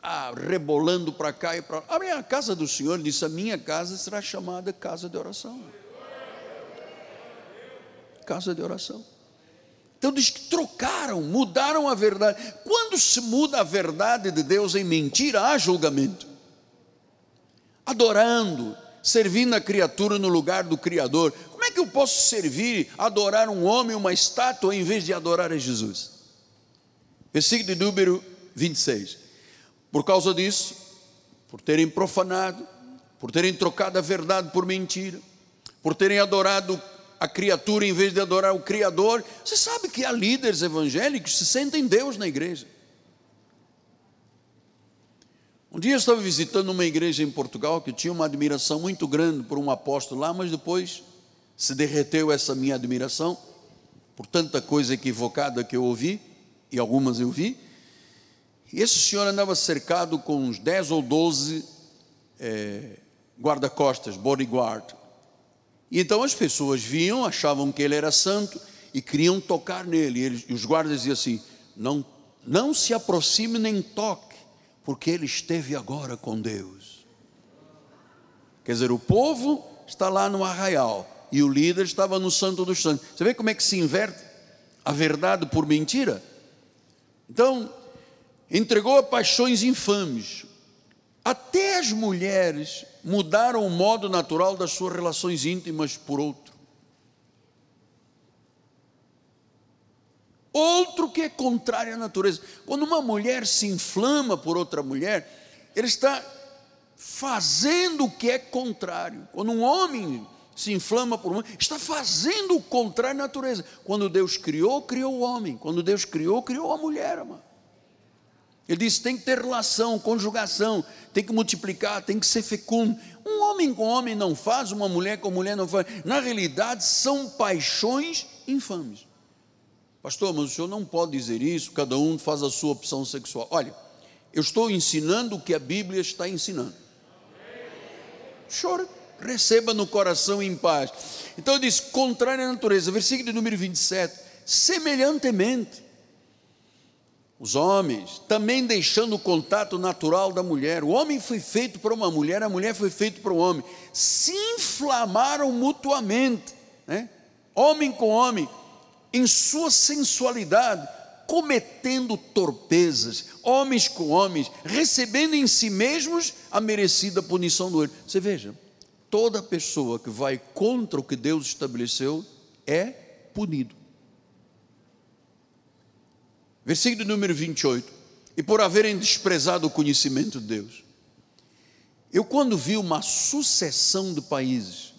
tá rebolando para cá e para lá. A minha casa do Senhor disse: a minha casa será chamada casa de oração. Casa de oração. Então diz que trocaram, mudaram a verdade. Quando se muda a verdade de Deus em mentira, há julgamento. Adorando, servindo a criatura no lugar do Criador é que eu posso servir, adorar um homem, uma estátua, em vez de adorar a Jesus? Versículo número 26. Por causa disso, por terem profanado, por terem trocado a verdade por mentira, por terem adorado a criatura em vez de adorar o Criador. Você sabe que há líderes evangélicos que se sentem Deus na igreja. Um dia eu estava visitando uma igreja em Portugal que tinha uma admiração muito grande por um apóstolo lá, mas depois se derreteu essa minha admiração por tanta coisa equivocada que eu ouvi, e algumas eu vi. Esse senhor andava cercado com uns 10 ou 12 é, guarda-costas, bodyguard. E então as pessoas viam, achavam que ele era santo e queriam tocar nele. E, ele, e os guardas diziam assim: não, não se aproxime nem toque, porque ele esteve agora com Deus. Quer dizer, o povo está lá no arraial, e o líder estava no Santo dos Santos. Você vê como é que se inverte a verdade por mentira? Então, entregou a paixões infames. Até as mulheres mudaram o modo natural das suas relações íntimas por outro. Outro que é contrário à natureza. Quando uma mulher se inflama por outra mulher, ele está fazendo o que é contrário. Quando um homem se inflama por um, está fazendo o contrário da natureza. Quando Deus criou, criou o homem. Quando Deus criou, criou a mulher, amado. Ele disse: tem que ter relação, conjugação, tem que multiplicar, tem que ser fecundo. Um homem com homem não faz, uma mulher com mulher não faz. Na realidade, são paixões infames. Pastor, mas o senhor não pode dizer isso, cada um faz a sua opção sexual. Olha, eu estou ensinando o que a Bíblia está ensinando. Chora receba no coração em paz. Então diz: contrário à natureza, versículo número 27. Semelhantemente, os homens, também deixando o contato natural da mulher, o homem foi feito para uma mulher, a mulher foi feita para o homem, se inflamaram mutuamente, né? homem com homem, em sua sensualidade, cometendo torpezas, homens com homens, recebendo em si mesmos a merecida punição do erro. Você veja, toda pessoa que vai contra o que Deus estabeleceu é punido. Versículo número 28. E por haverem desprezado o conhecimento de Deus, Eu, quando vi uma sucessão de países,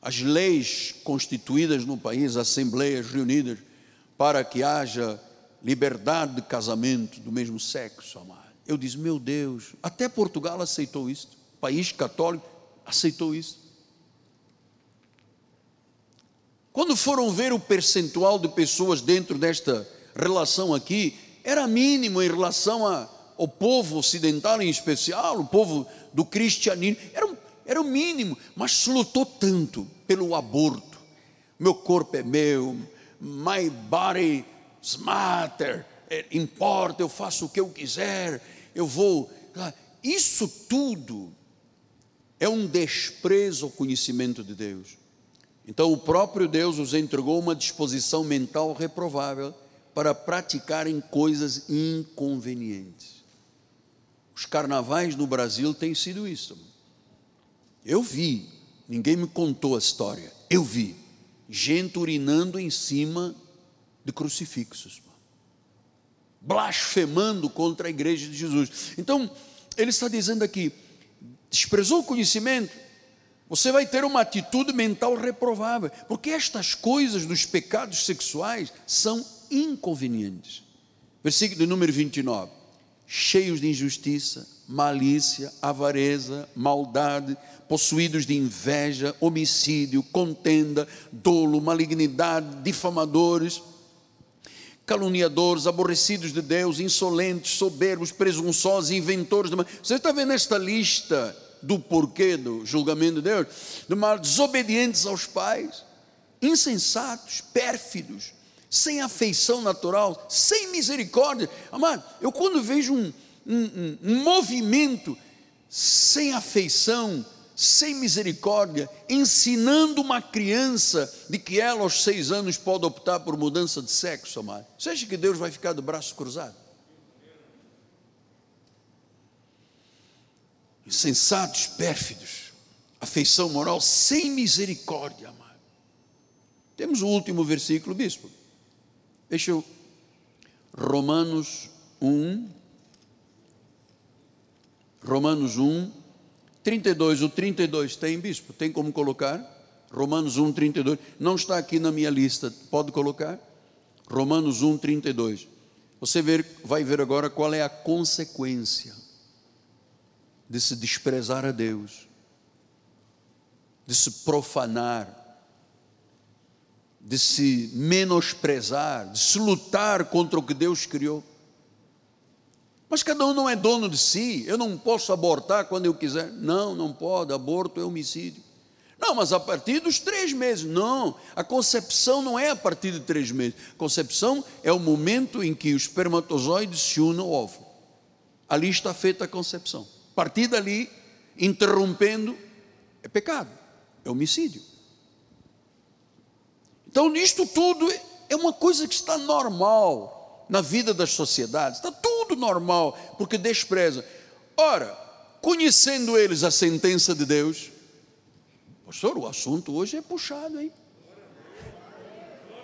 as leis constituídas no país, assembleias reunidas, para que haja liberdade de casamento do mesmo sexo, amado. Eu disse, meu Deus, até Portugal aceitou isso, país católico aceitou isso. Quando foram ver o percentual de pessoas dentro desta relação aqui, era mínimo em relação a, ao povo ocidental em especial, o povo do cristianismo, era, era o mínimo, mas lutou tanto pelo aborto. Meu corpo é meu, my body matter, é, importa, eu faço o que eu quiser, eu vou. Ah, isso tudo é um desprezo ao conhecimento de Deus. Então o próprio Deus os entregou uma disposição mental reprovável para praticarem coisas inconvenientes. Os carnavais no Brasil têm sido isso. Eu vi, ninguém me contou a história, eu vi gente urinando em cima de crucifixos, blasfemando contra a igreja de Jesus. Então, ele está dizendo aqui: desprezou o conhecimento, você vai ter uma atitude mental reprovável, porque estas coisas dos pecados sexuais são inconvenientes. Versículo número 29. Cheios de injustiça, malícia, avareza, maldade, possuídos de inveja, homicídio, contenda, dolo, malignidade, difamadores, caluniadores, aborrecidos de Deus, insolentes, soberbos, presunçosos, inventores de. Você está vendo esta lista do porquê do julgamento de Deus? De mal, desobedientes aos pais, insensatos, pérfidos, sem afeição natural, sem misericórdia. Amado, eu quando vejo um, um, um movimento sem afeição, sem misericórdia, ensinando uma criança de que ela aos seis anos pode optar por mudança de sexo, amado. Você acha que Deus vai ficar de braço cruzado? Insensatos, pérfidos, afeição moral sem misericórdia, amado. Temos o último versículo, bispo. Deixa eu. Romanos 1. Romanos 1, 32. O 32 tem, bispo? Tem como colocar? Romanos 1, 32. Não está aqui na minha lista. Pode colocar? Romanos 1, 32. Você ver, vai ver agora qual é a consequência de se desprezar a Deus, de se profanar de se menosprezar, de se lutar contra o que Deus criou. Mas cada um não é dono de si, eu não posso abortar quando eu quiser. Não, não pode, aborto é homicídio. Não, mas a partir dos três meses. Não, a concepção não é a partir de três meses. A concepção é o momento em que o espermatozoide se une ao ovo. Ali está feita a concepção. Partir dali, interrompendo, é pecado, é homicídio. Então, isto tudo é uma coisa que está normal na vida das sociedades, está tudo normal, porque despreza. Ora, conhecendo eles a sentença de Deus, pastor, o assunto hoje é puxado, hein?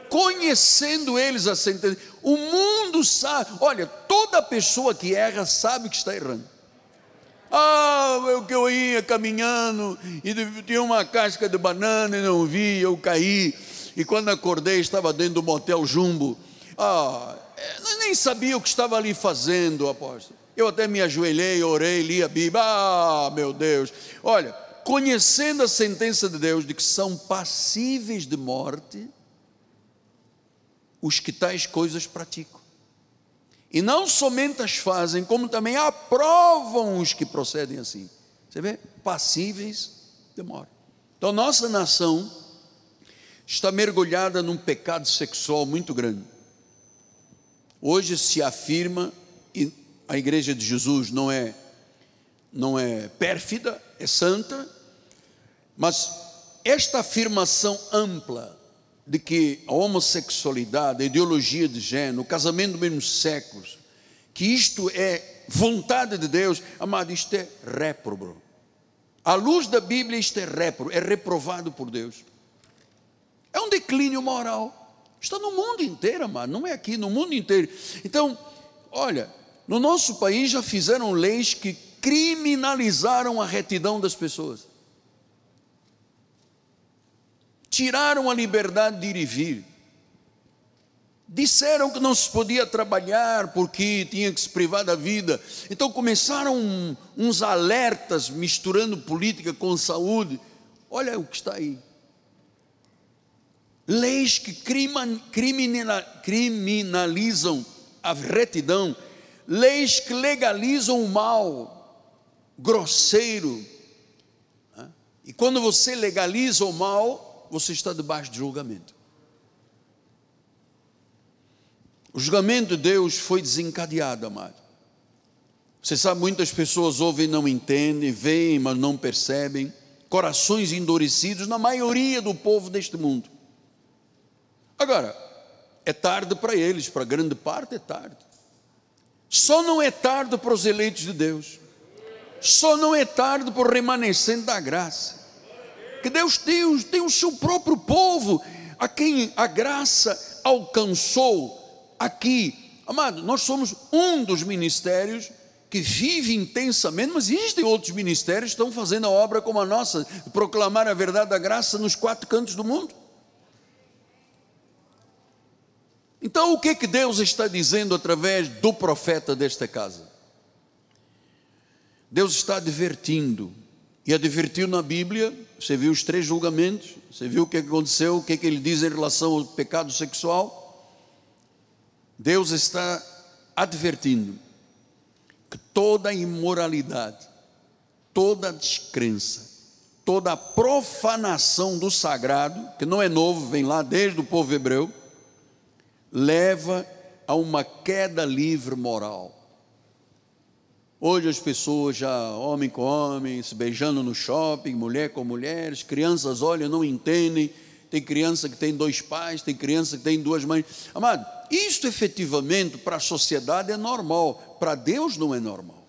Conhecendo eles a sentença, o mundo sabe, olha, toda pessoa que erra sabe que está errando. Ah, eu que eu ia caminhando e tinha uma casca de banana e não vi, eu caí e quando acordei estava dentro do motel Jumbo. Ah, eu nem sabia o que estava ali fazendo, apóstolo. Eu até me ajoelhei, orei, li a Bíblia. Ah, meu Deus. Olha, conhecendo a sentença de Deus de que são passíveis de morte os que tais coisas praticam. E não somente as fazem, como também aprovam os que procedem assim. Você vê? Passíveis de morte. Então, nossa nação está mergulhada num pecado sexual muito grande. Hoje se afirma, e a igreja de Jesus não é, não é pérfida, é santa, mas esta afirmação ampla de que a homossexualidade, a ideologia de gênero, o casamento do mesmo séculos, que isto é vontade de Deus, amado, isto é réprobo. À luz da Bíblia, isto é réprobo, é reprovado por Deus. É um declínio moral. Está no mundo inteiro, amado, não é aqui, no mundo inteiro. Então, olha, no nosso país já fizeram leis que criminalizaram a retidão das pessoas. Tiraram a liberdade de ir e vir. Disseram que não se podia trabalhar porque tinha que se privar da vida. Então começaram uns alertas misturando política com saúde. Olha o que está aí. Leis que criminalizam a retidão, leis que legalizam o mal grosseiro. E quando você legaliza o mal, você está debaixo de julgamento. O julgamento de Deus foi desencadeado, amado. Você sabe, muitas pessoas ouvem e não entendem, veem, mas não percebem. Corações endurecidos na maioria do povo deste mundo. Agora, é tarde para eles, para grande parte é tarde. Só não é tarde para os eleitos de Deus. Só não é tarde para o remanescente da graça. Que Deus tem, tem o seu próprio povo, a quem a graça alcançou aqui. Amado, nós somos um dos ministérios que vive intensamente, mas existem outros ministérios que estão fazendo a obra como a nossa, proclamar a verdade da graça nos quatro cantos do mundo. Então, o que que Deus está dizendo através do profeta desta casa? Deus está advertindo, e advertiu na Bíblia, você viu os três julgamentos, você viu o que aconteceu, o que, que ele diz em relação ao pecado sexual, Deus está advertindo que toda imoralidade, toda descrença, toda profanação do sagrado, que não é novo, vem lá desde o povo hebreu, leva a uma queda livre moral. Hoje as pessoas já, homem com homem, se beijando no shopping, mulher com mulheres, crianças olham, não entendem, tem criança que tem dois pais, tem criança que tem duas mães. Amado, isto efetivamente para a sociedade é normal, para Deus não é normal.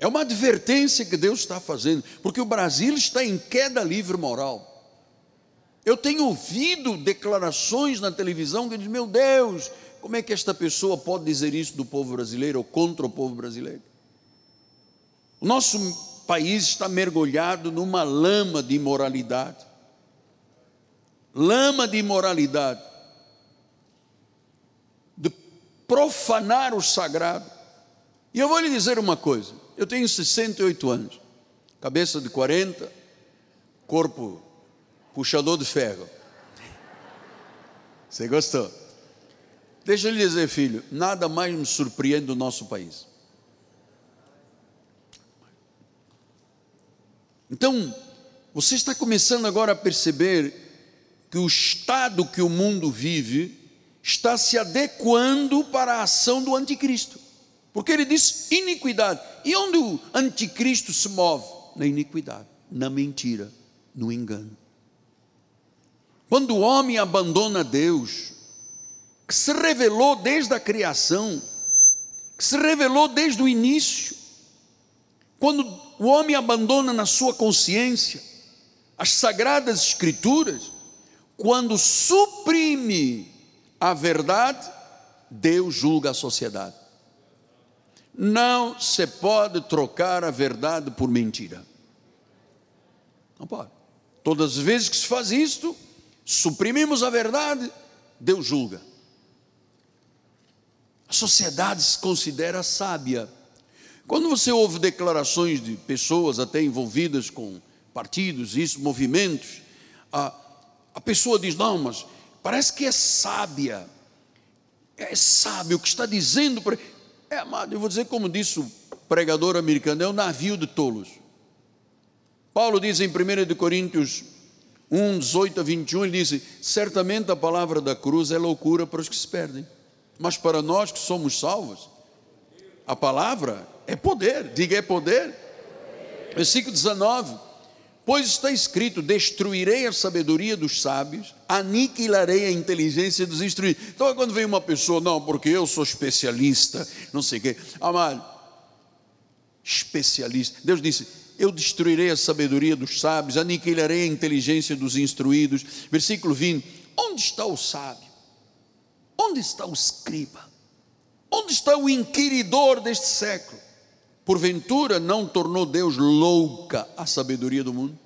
É uma advertência que Deus está fazendo, porque o Brasil está em queda livre moral. Eu tenho ouvido declarações na televisão que dizem: meu Deus, como é que esta pessoa pode dizer isso do povo brasileiro ou contra o povo brasileiro? O nosso país está mergulhado numa lama de imoralidade lama de imoralidade, de profanar o sagrado. E eu vou lhe dizer uma coisa: eu tenho 68 anos, cabeça de 40, corpo puxador de ferro. Você gostou? Deixa eu lhe dizer, filho, nada mais me surpreende do nosso país. Então, você está começando agora a perceber que o estado que o mundo vive está se adequando para a ação do anticristo. Porque ele diz iniquidade. E onde o anticristo se move? Na iniquidade, na mentira, no engano. Quando o homem abandona Deus, que se revelou desde a criação, que se revelou desde o início, quando o homem abandona na sua consciência as sagradas escrituras, quando suprime a verdade, Deus julga a sociedade. Não se pode trocar a verdade por mentira. Não pode. Todas as vezes que se faz isto, suprimimos a verdade, Deus julga. A sociedade se considera sábia. Quando você ouve declarações de pessoas até envolvidas com partidos, isso, movimentos, ah, a pessoa diz: não, mas parece que é sábia, é sábio o que está dizendo. Para... É, amado, eu vou dizer como disse o pregador americano: é um navio de tolos. Paulo diz em 1 Coríntios 1, 18 a 21, ele diz: certamente a palavra da cruz é loucura para os que se perdem, mas para nós que somos salvos, a palavra é poder, diga é poder. Versículo 19 Pois está escrito: destruirei a sabedoria dos sábios, aniquilarei a inteligência dos instruídos. Então, quando vem uma pessoa, não, porque eu sou especialista, não sei o quê, amado, especialista. Deus disse: Eu destruirei a sabedoria dos sábios, aniquilarei a inteligência dos instruídos. Versículo 20: Onde está o sábio? Onde está o escriba? Onde está o inquiridor deste século? Porventura não tornou Deus louca a sabedoria do mundo?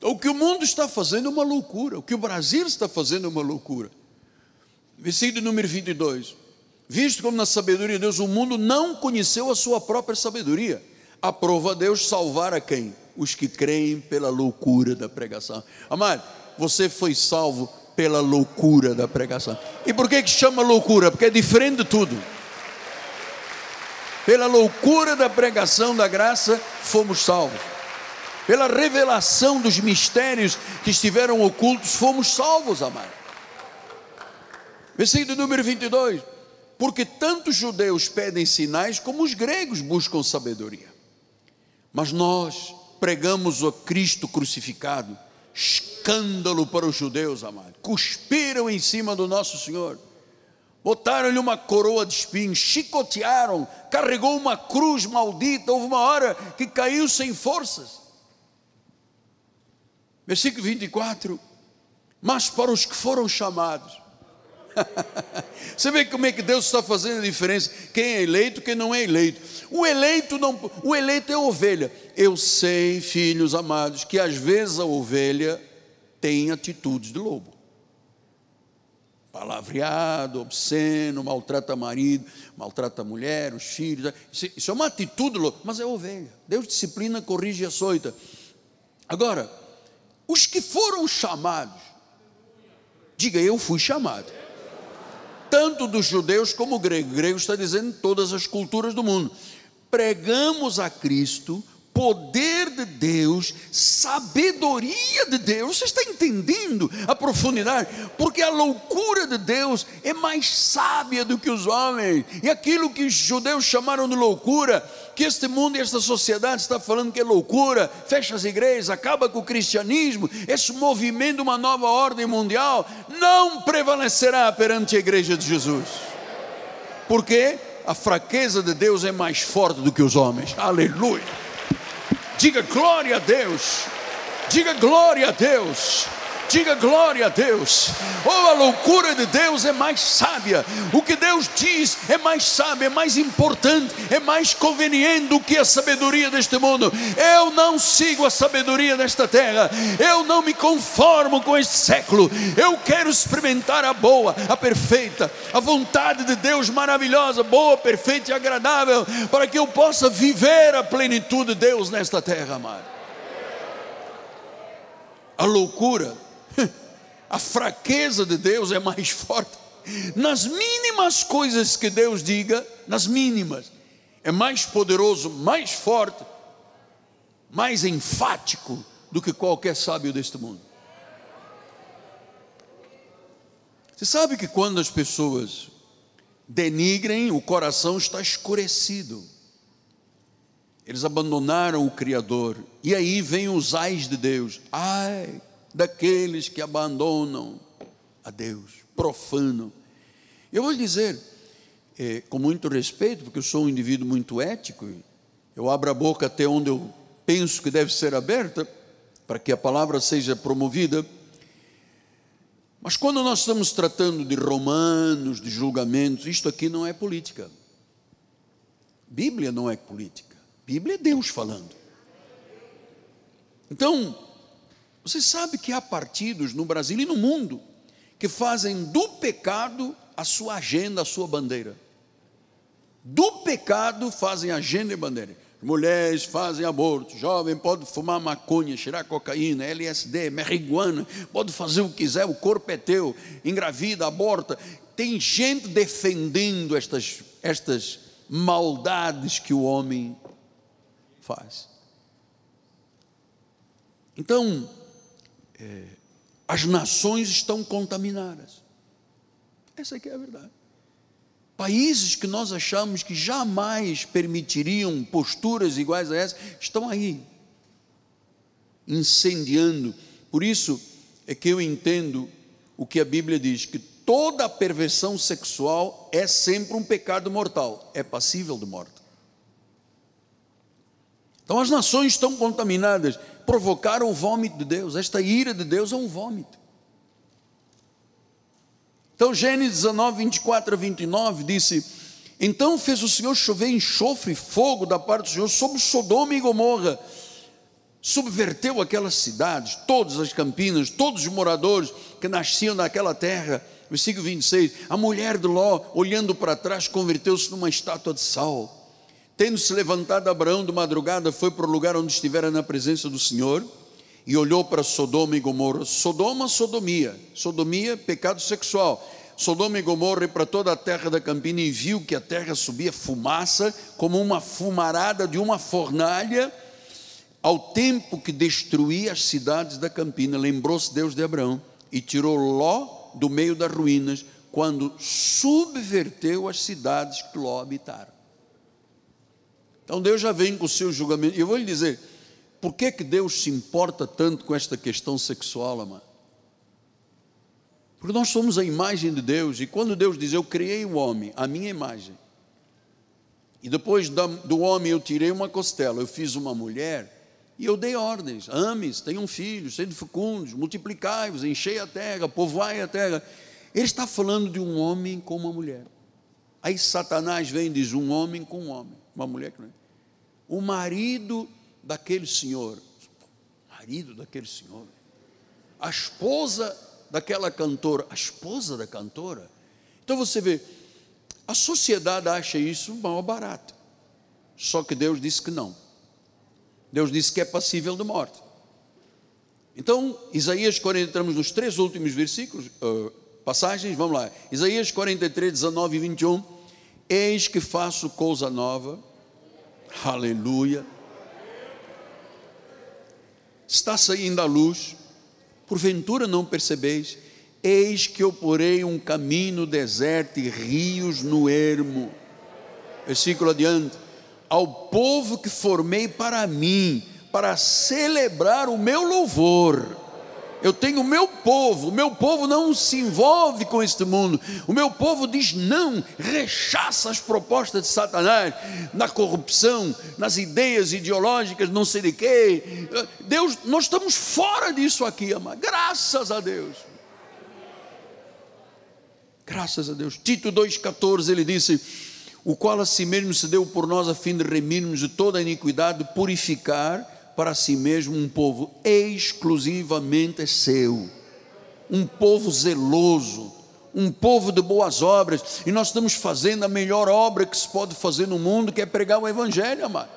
O que o mundo está fazendo é uma loucura, o que o Brasil está fazendo é uma loucura. Versículo número 22. Visto como na sabedoria de Deus o mundo não conheceu a sua própria sabedoria, aprova Deus salvar a quem? Os que creem pela loucura da pregação. Amado, você foi salvo pela loucura da pregação. E por que que chama loucura? Porque é diferente de tudo. Pela loucura da pregação da graça, fomos salvos. Pela revelação dos mistérios que estiveram ocultos, fomos salvos, amado. Versículo número 22. Porque tanto os judeus pedem sinais, como os gregos buscam sabedoria. Mas nós pregamos o Cristo crucificado, escândalo para os judeus, amado. Cuspiram em cima do nosso Senhor, botaram-lhe uma coroa de espinhos, chicotearam, carregou uma cruz maldita. Houve uma hora que caiu sem forças. Versículo 24: Mas para os que foram chamados, você vê como é que Deus está fazendo a diferença? Quem é eleito, quem não é eleito. O eleito não, o eleito é ovelha. Eu sei, filhos amados, que às vezes a ovelha tem atitudes de lobo. Palavreado, obsceno, maltrata marido, maltrata mulher, os filhos. Isso é uma atitude de lobo, mas é ovelha. Deus disciplina, corrige e açoita. Agora, os que foram chamados, diga eu fui chamado tanto dos judeus como grego. O grego está dizendo todas as culturas do mundo. Pregamos a Cristo poder de Deus, sabedoria de Deus. Você está entendendo a profundidade? Porque a loucura de Deus é mais sábia do que os homens. E aquilo que os judeus chamaram de loucura, que este mundo e esta sociedade está falando que é loucura, fecha as igrejas, acaba com o cristianismo, esse movimento, uma nova ordem mundial, não prevalecerá perante a igreja de Jesus. Por quê? A fraqueza de Deus é mais forte do que os homens. Aleluia. Diga glória a Deus. Diga glória a Deus. Diga glória a Deus. Oh, a loucura de Deus é mais sábia. O que Deus diz é mais sábio, é mais importante, é mais conveniente do que a sabedoria deste mundo. Eu não sigo a sabedoria desta terra. Eu não me conformo com este século. Eu quero experimentar a boa, a perfeita, a vontade de Deus maravilhosa, boa, perfeita e agradável, para que eu possa viver a plenitude de Deus nesta terra, amado. A loucura a fraqueza de Deus é mais forte. Nas mínimas coisas que Deus diga, nas mínimas, é mais poderoso, mais forte, mais enfático do que qualquer sábio deste mundo. Você sabe que quando as pessoas denigrem, o coração está escurecido. Eles abandonaram o Criador. E aí vem os ais de Deus. Ai, daqueles que abandonam a Deus, profanam. Eu vou lhe dizer, é, com muito respeito, porque eu sou um indivíduo muito ético, eu abro a boca até onde eu penso que deve ser aberta, para que a palavra seja promovida. Mas quando nós estamos tratando de romanos, de julgamentos, isto aqui não é política. Bíblia não é política. Bíblia é Deus falando. Então, você sabe que há partidos no Brasil e no mundo que fazem do pecado a sua agenda, a sua bandeira. Do pecado fazem agenda e bandeira. Mulheres fazem aborto, jovem pode fumar maconha, cheirar cocaína, LSD, marihuana, pode fazer o que quiser, o corpo é teu, engravida, aborta. Tem gente defendendo estas, estas maldades que o homem faz. Então, é, as nações estão contaminadas. Essa aqui é a verdade. Países que nós achamos que jamais permitiriam posturas iguais a essa, estão aí, incendiando. Por isso é que eu entendo o que a Bíblia diz: que toda perversão sexual é sempre um pecado mortal, é passível de morte. Então as nações estão contaminadas provocaram o vômito de Deus. Esta ira de Deus é um vômito. Então, Gênesis 19, 24 a 29 disse: Então fez o Senhor chover enxofre e fogo da parte do Senhor sobre Sodoma e Gomorra, subverteu aquelas cidades, todas as campinas, todos os moradores que nasciam naquela terra. Versículo 26: A mulher de Ló, olhando para trás, converteu-se numa estátua de sal. Tendo se levantado Abraão de madrugada, foi para o lugar onde estivera na presença do Senhor e olhou para Sodoma e Gomorra. Sodoma, sodomia. Sodomia, pecado sexual. Sodoma e Gomorra e para toda a terra da campina e viu que a terra subia fumaça como uma fumarada de uma fornalha ao tempo que destruía as cidades da campina. Lembrou-se Deus de Abraão e tirou Ló do meio das ruínas quando subverteu as cidades que Ló habitaram. Então Deus já vem com o seu julgamento. E eu vou lhe dizer, por que, que Deus se importa tanto com esta questão sexual, amado? Porque nós somos a imagem de Deus, e quando Deus diz, Eu criei o homem, a minha imagem, e depois do homem eu tirei uma costela, eu fiz uma mulher, e eu dei ordens: ames, tenham filhos, sejam fecundos, multiplicai-vos, enchei a terra, povoai a terra. Ele está falando de um homem com uma mulher. Aí Satanás vem e diz: um homem com um homem, uma mulher com O marido daquele senhor, marido daquele senhor, a esposa daquela cantora, a esposa da cantora. Então você vê, a sociedade acha isso mal barato. Só que Deus disse que não. Deus disse que é passível de morte. Então, Isaías 40, entramos nos três últimos versículos, uh, passagens, vamos lá. Isaías 43, 19 e 21. Eis que faço coisa nova, aleluia está saindo a luz, porventura não percebeis? Eis que eu porei um caminho deserto e rios no ermo. Versículo adiante. Ao povo que formei para mim, para celebrar o meu louvor eu tenho o meu povo, o meu povo não se envolve com este mundo, o meu povo diz não, rechaça as propostas de Satanás, na corrupção, nas ideias ideológicas, não sei de quê. Deus, nós estamos fora disso aqui, amado, graças a Deus. Graças a Deus. Tito 2,14 ele disse: O qual a si mesmo se deu por nós a fim de remirmos de toda a iniquidade, purificar para si mesmo um povo exclusivamente seu, um povo zeloso, um povo de boas obras, e nós estamos fazendo a melhor obra que se pode fazer no mundo, que é pregar o Evangelho, amado.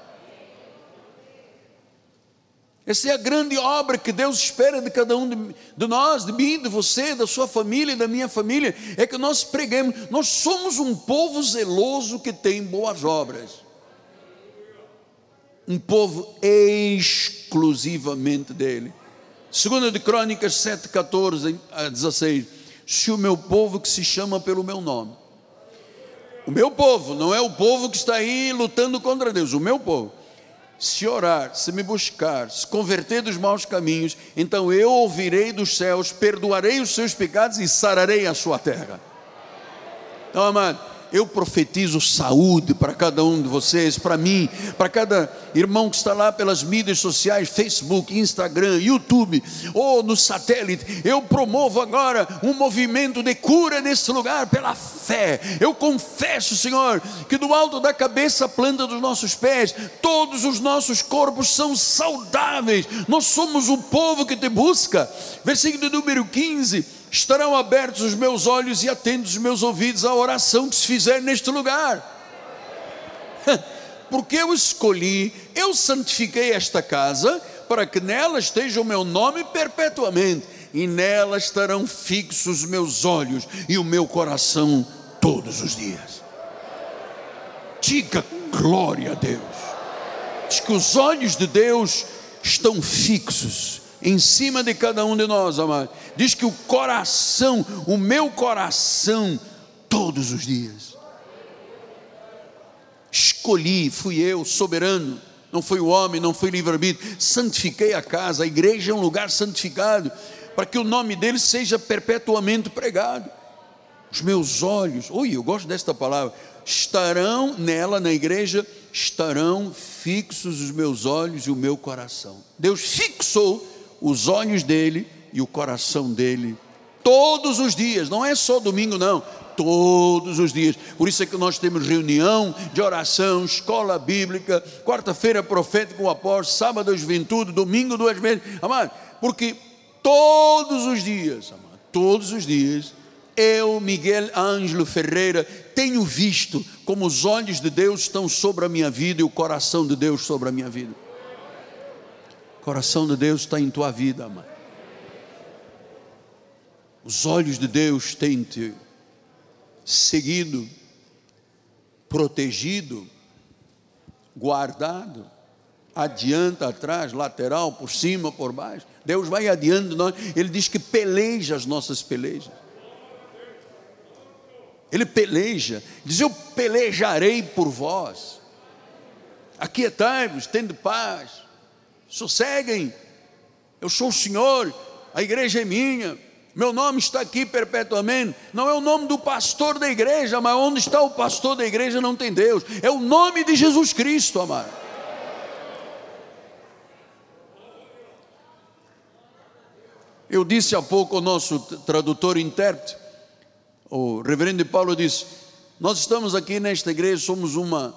Essa é a grande obra que Deus espera de cada um de, de, nós, de mim, de você, da sua família, da minha família, é que nós preguemos. Nós somos um povo zeloso que tem boas obras um povo exclusivamente dele. Segunda de Crônicas 7, 14 a 16. Se o meu povo que se chama pelo meu nome, o meu povo, não é o povo que está aí lutando contra Deus, o meu povo, se orar, se me buscar, se converter dos maus caminhos, então eu ouvirei dos céus, perdoarei os seus pecados e sararei a sua terra. Então, amado, eu profetizo saúde para cada um de vocês, para mim, para cada irmão que está lá pelas mídias sociais, Facebook, Instagram, YouTube, ou no satélite. Eu promovo agora um movimento de cura nesse lugar pela fé. Eu confesso, Senhor, que do alto da cabeça planta dos nossos pés, todos os nossos corpos são saudáveis. Nós somos o povo que te busca. Versículo número 15 estarão abertos os meus olhos e atentos os meus ouvidos à oração que se fizer neste lugar. Porque eu escolhi, eu santifiquei esta casa para que nela esteja o meu nome perpetuamente, e nela estarão fixos os meus olhos e o meu coração todos os dias. Diga glória a Deus. Diz que os olhos de Deus estão fixos em cima de cada um de nós, amado. Diz que o coração, o meu coração, todos os dias. Escolhi, fui eu, soberano, não foi o homem, não foi livre-arbítrio. Santifiquei a casa, a igreja é um lugar santificado, para que o nome dele seja perpetuamente pregado. Os meus olhos, oi, eu gosto desta palavra, estarão nela, na igreja, estarão fixos os meus olhos e o meu coração. Deus fixou os olhos dele e o coração dele Todos os dias, não é só domingo, não todos os dias. Por isso é que nós temos reunião de oração, escola bíblica, quarta-feira profética com o apóstolo, sábado juventude, domingo duas vezes. Amado, porque todos os dias, amado, todos os dias, eu, Miguel Ângelo Ferreira, tenho visto como os olhos de Deus estão sobre a minha vida e o coração de Deus sobre a minha vida. O coração de Deus está em tua vida, amado. Os olhos de Deus têm te seguido, protegido, guardado, adianta, atrás, lateral, por cima, por baixo. Deus vai adiando nós. Ele diz que peleja as nossas pelejas. Ele peleja, diz: Eu pelejarei por vós. Aquietai-vos, tendo paz, sosseguem. Eu sou o Senhor, a igreja é minha meu nome está aqui perpetuamente. Não é o nome do pastor da igreja, mas onde está o pastor da igreja não tem Deus. É o nome de Jesus Cristo, amado. Eu disse há pouco ao nosso tradutor e intérprete, o reverendo Paulo disse: Nós estamos aqui nesta igreja, somos uma,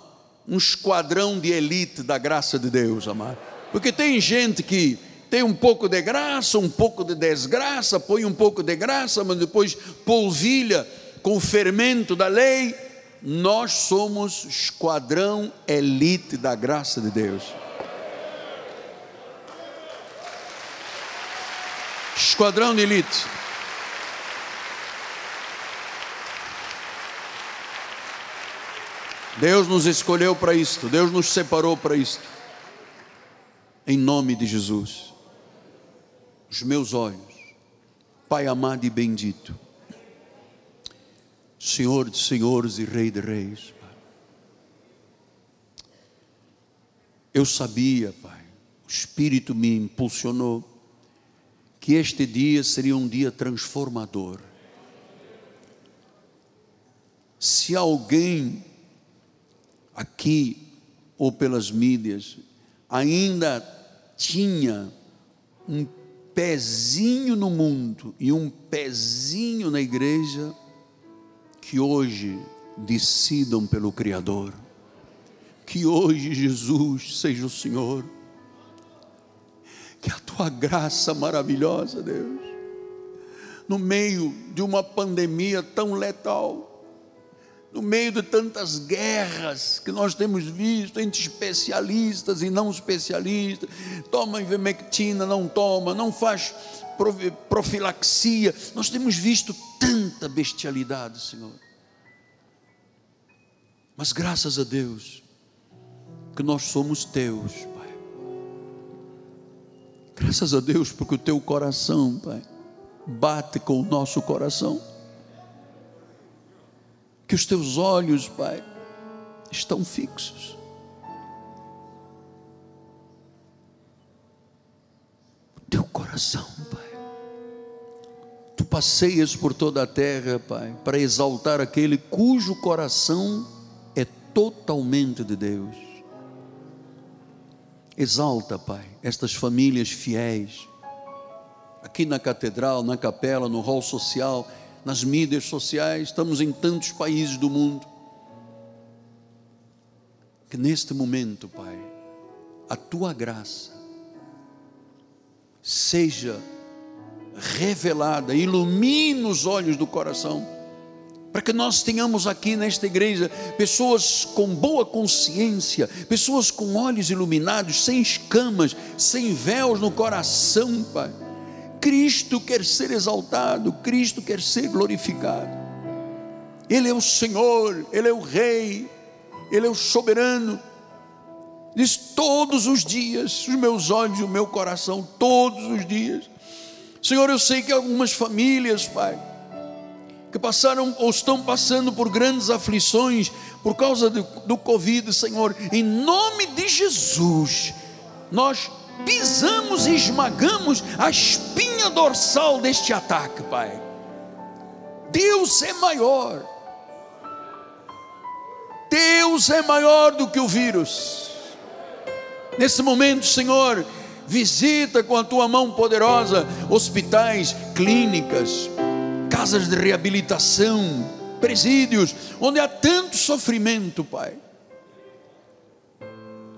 um esquadrão de elite da graça de Deus, amado. Porque tem gente que tem um pouco de graça, um pouco de desgraça, põe um pouco de graça, mas depois polvilha com o fermento da lei. Nós somos esquadrão elite da graça de Deus. Esquadrão de elite. Deus nos escolheu para isto, Deus nos separou para isto. Em nome de Jesus os meus olhos, Pai amado e bendito, Senhor de senhores e Rei de reis, Pai. Eu sabia, Pai, o Espírito me impulsionou, que este dia seria um dia transformador. Se alguém aqui ou pelas mídias ainda tinha um pezinho no mundo e um pezinho na igreja, que hoje decidam pelo Criador, que hoje Jesus seja o Senhor, que a tua graça maravilhosa, Deus, no meio de uma pandemia tão letal, no meio de tantas guerras que nós temos visto entre especialistas e não especialistas, toma ivermectina, não toma, não faz profilaxia, nós temos visto tanta bestialidade, Senhor. Mas graças a Deus, que nós somos teus, Pai. Graças a Deus, porque o teu coração, Pai, bate com o nosso coração que os teus olhos, Pai, estão fixos. Teu coração, Pai. Tu passeias por toda a terra, Pai, para exaltar aquele cujo coração é totalmente de Deus. Exalta, Pai, estas famílias fiéis, aqui na catedral, na capela, no hall social, nas mídias sociais, estamos em tantos países do mundo. Que neste momento, Pai, a tua graça seja revelada, ilumine os olhos do coração, para que nós tenhamos aqui nesta igreja pessoas com boa consciência, pessoas com olhos iluminados, sem escamas, sem véus no coração, Pai Cristo quer ser exaltado, Cristo quer ser glorificado. Ele é o Senhor, Ele é o Rei, Ele é o soberano. Diz todos os dias, os meus olhos e o meu coração, todos os dias. Senhor, eu sei que algumas famílias, Pai, que passaram ou estão passando por grandes aflições por causa do, do Covid, Senhor, em nome de Jesus, nós pisamos e esmagamos a espinha dorsal deste ataque, Pai. Deus é maior. Deus é maior do que o vírus. Nesse momento, Senhor, visita com a tua mão poderosa hospitais, clínicas, casas de reabilitação, presídios, onde há tanto sofrimento, Pai.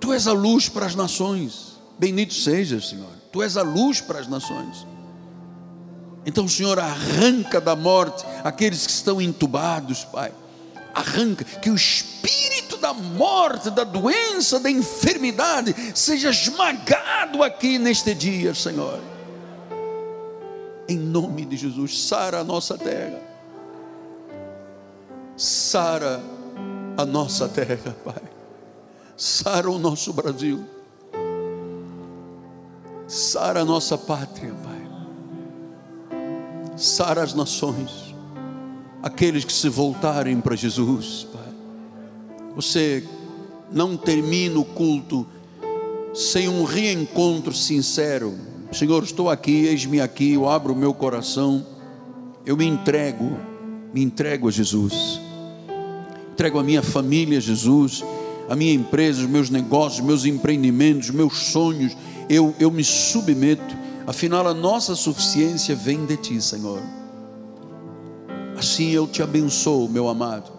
Tu és a luz para as nações. Bendito seja, Senhor. Tu és a luz para as nações. Então, Senhor, arranca da morte aqueles que estão entubados, Pai. Arranca que o espírito da morte, da doença, da enfermidade seja esmagado aqui neste dia, Senhor. Em nome de Jesus, sara a nossa terra. Sara a nossa terra, Pai. Sara o nosso Brasil. Sara a nossa pátria, Pai sara as nações, aqueles que se voltarem para Jesus, Pai. Você não termina o culto sem um reencontro sincero. Senhor, estou aqui, eis-me aqui, eu abro o meu coração, eu me entrego, me entrego a Jesus, entrego a minha família a Jesus, a minha empresa, os meus negócios, meus empreendimentos, meus sonhos, eu, eu me submeto Afinal, a nossa suficiência vem de Ti, Senhor. Assim eu te abençoo, meu amado.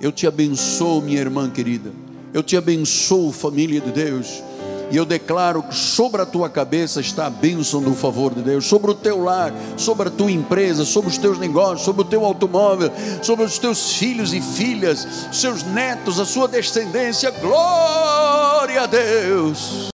Eu te abençoo, minha irmã querida. Eu te abençoo, família de Deus. E eu declaro que sobre a tua cabeça está a bênção do favor de Deus, sobre o teu lar, sobre a tua empresa, sobre os teus negócios, sobre o teu automóvel, sobre os teus filhos e filhas, seus netos, a sua descendência. Glória a Deus.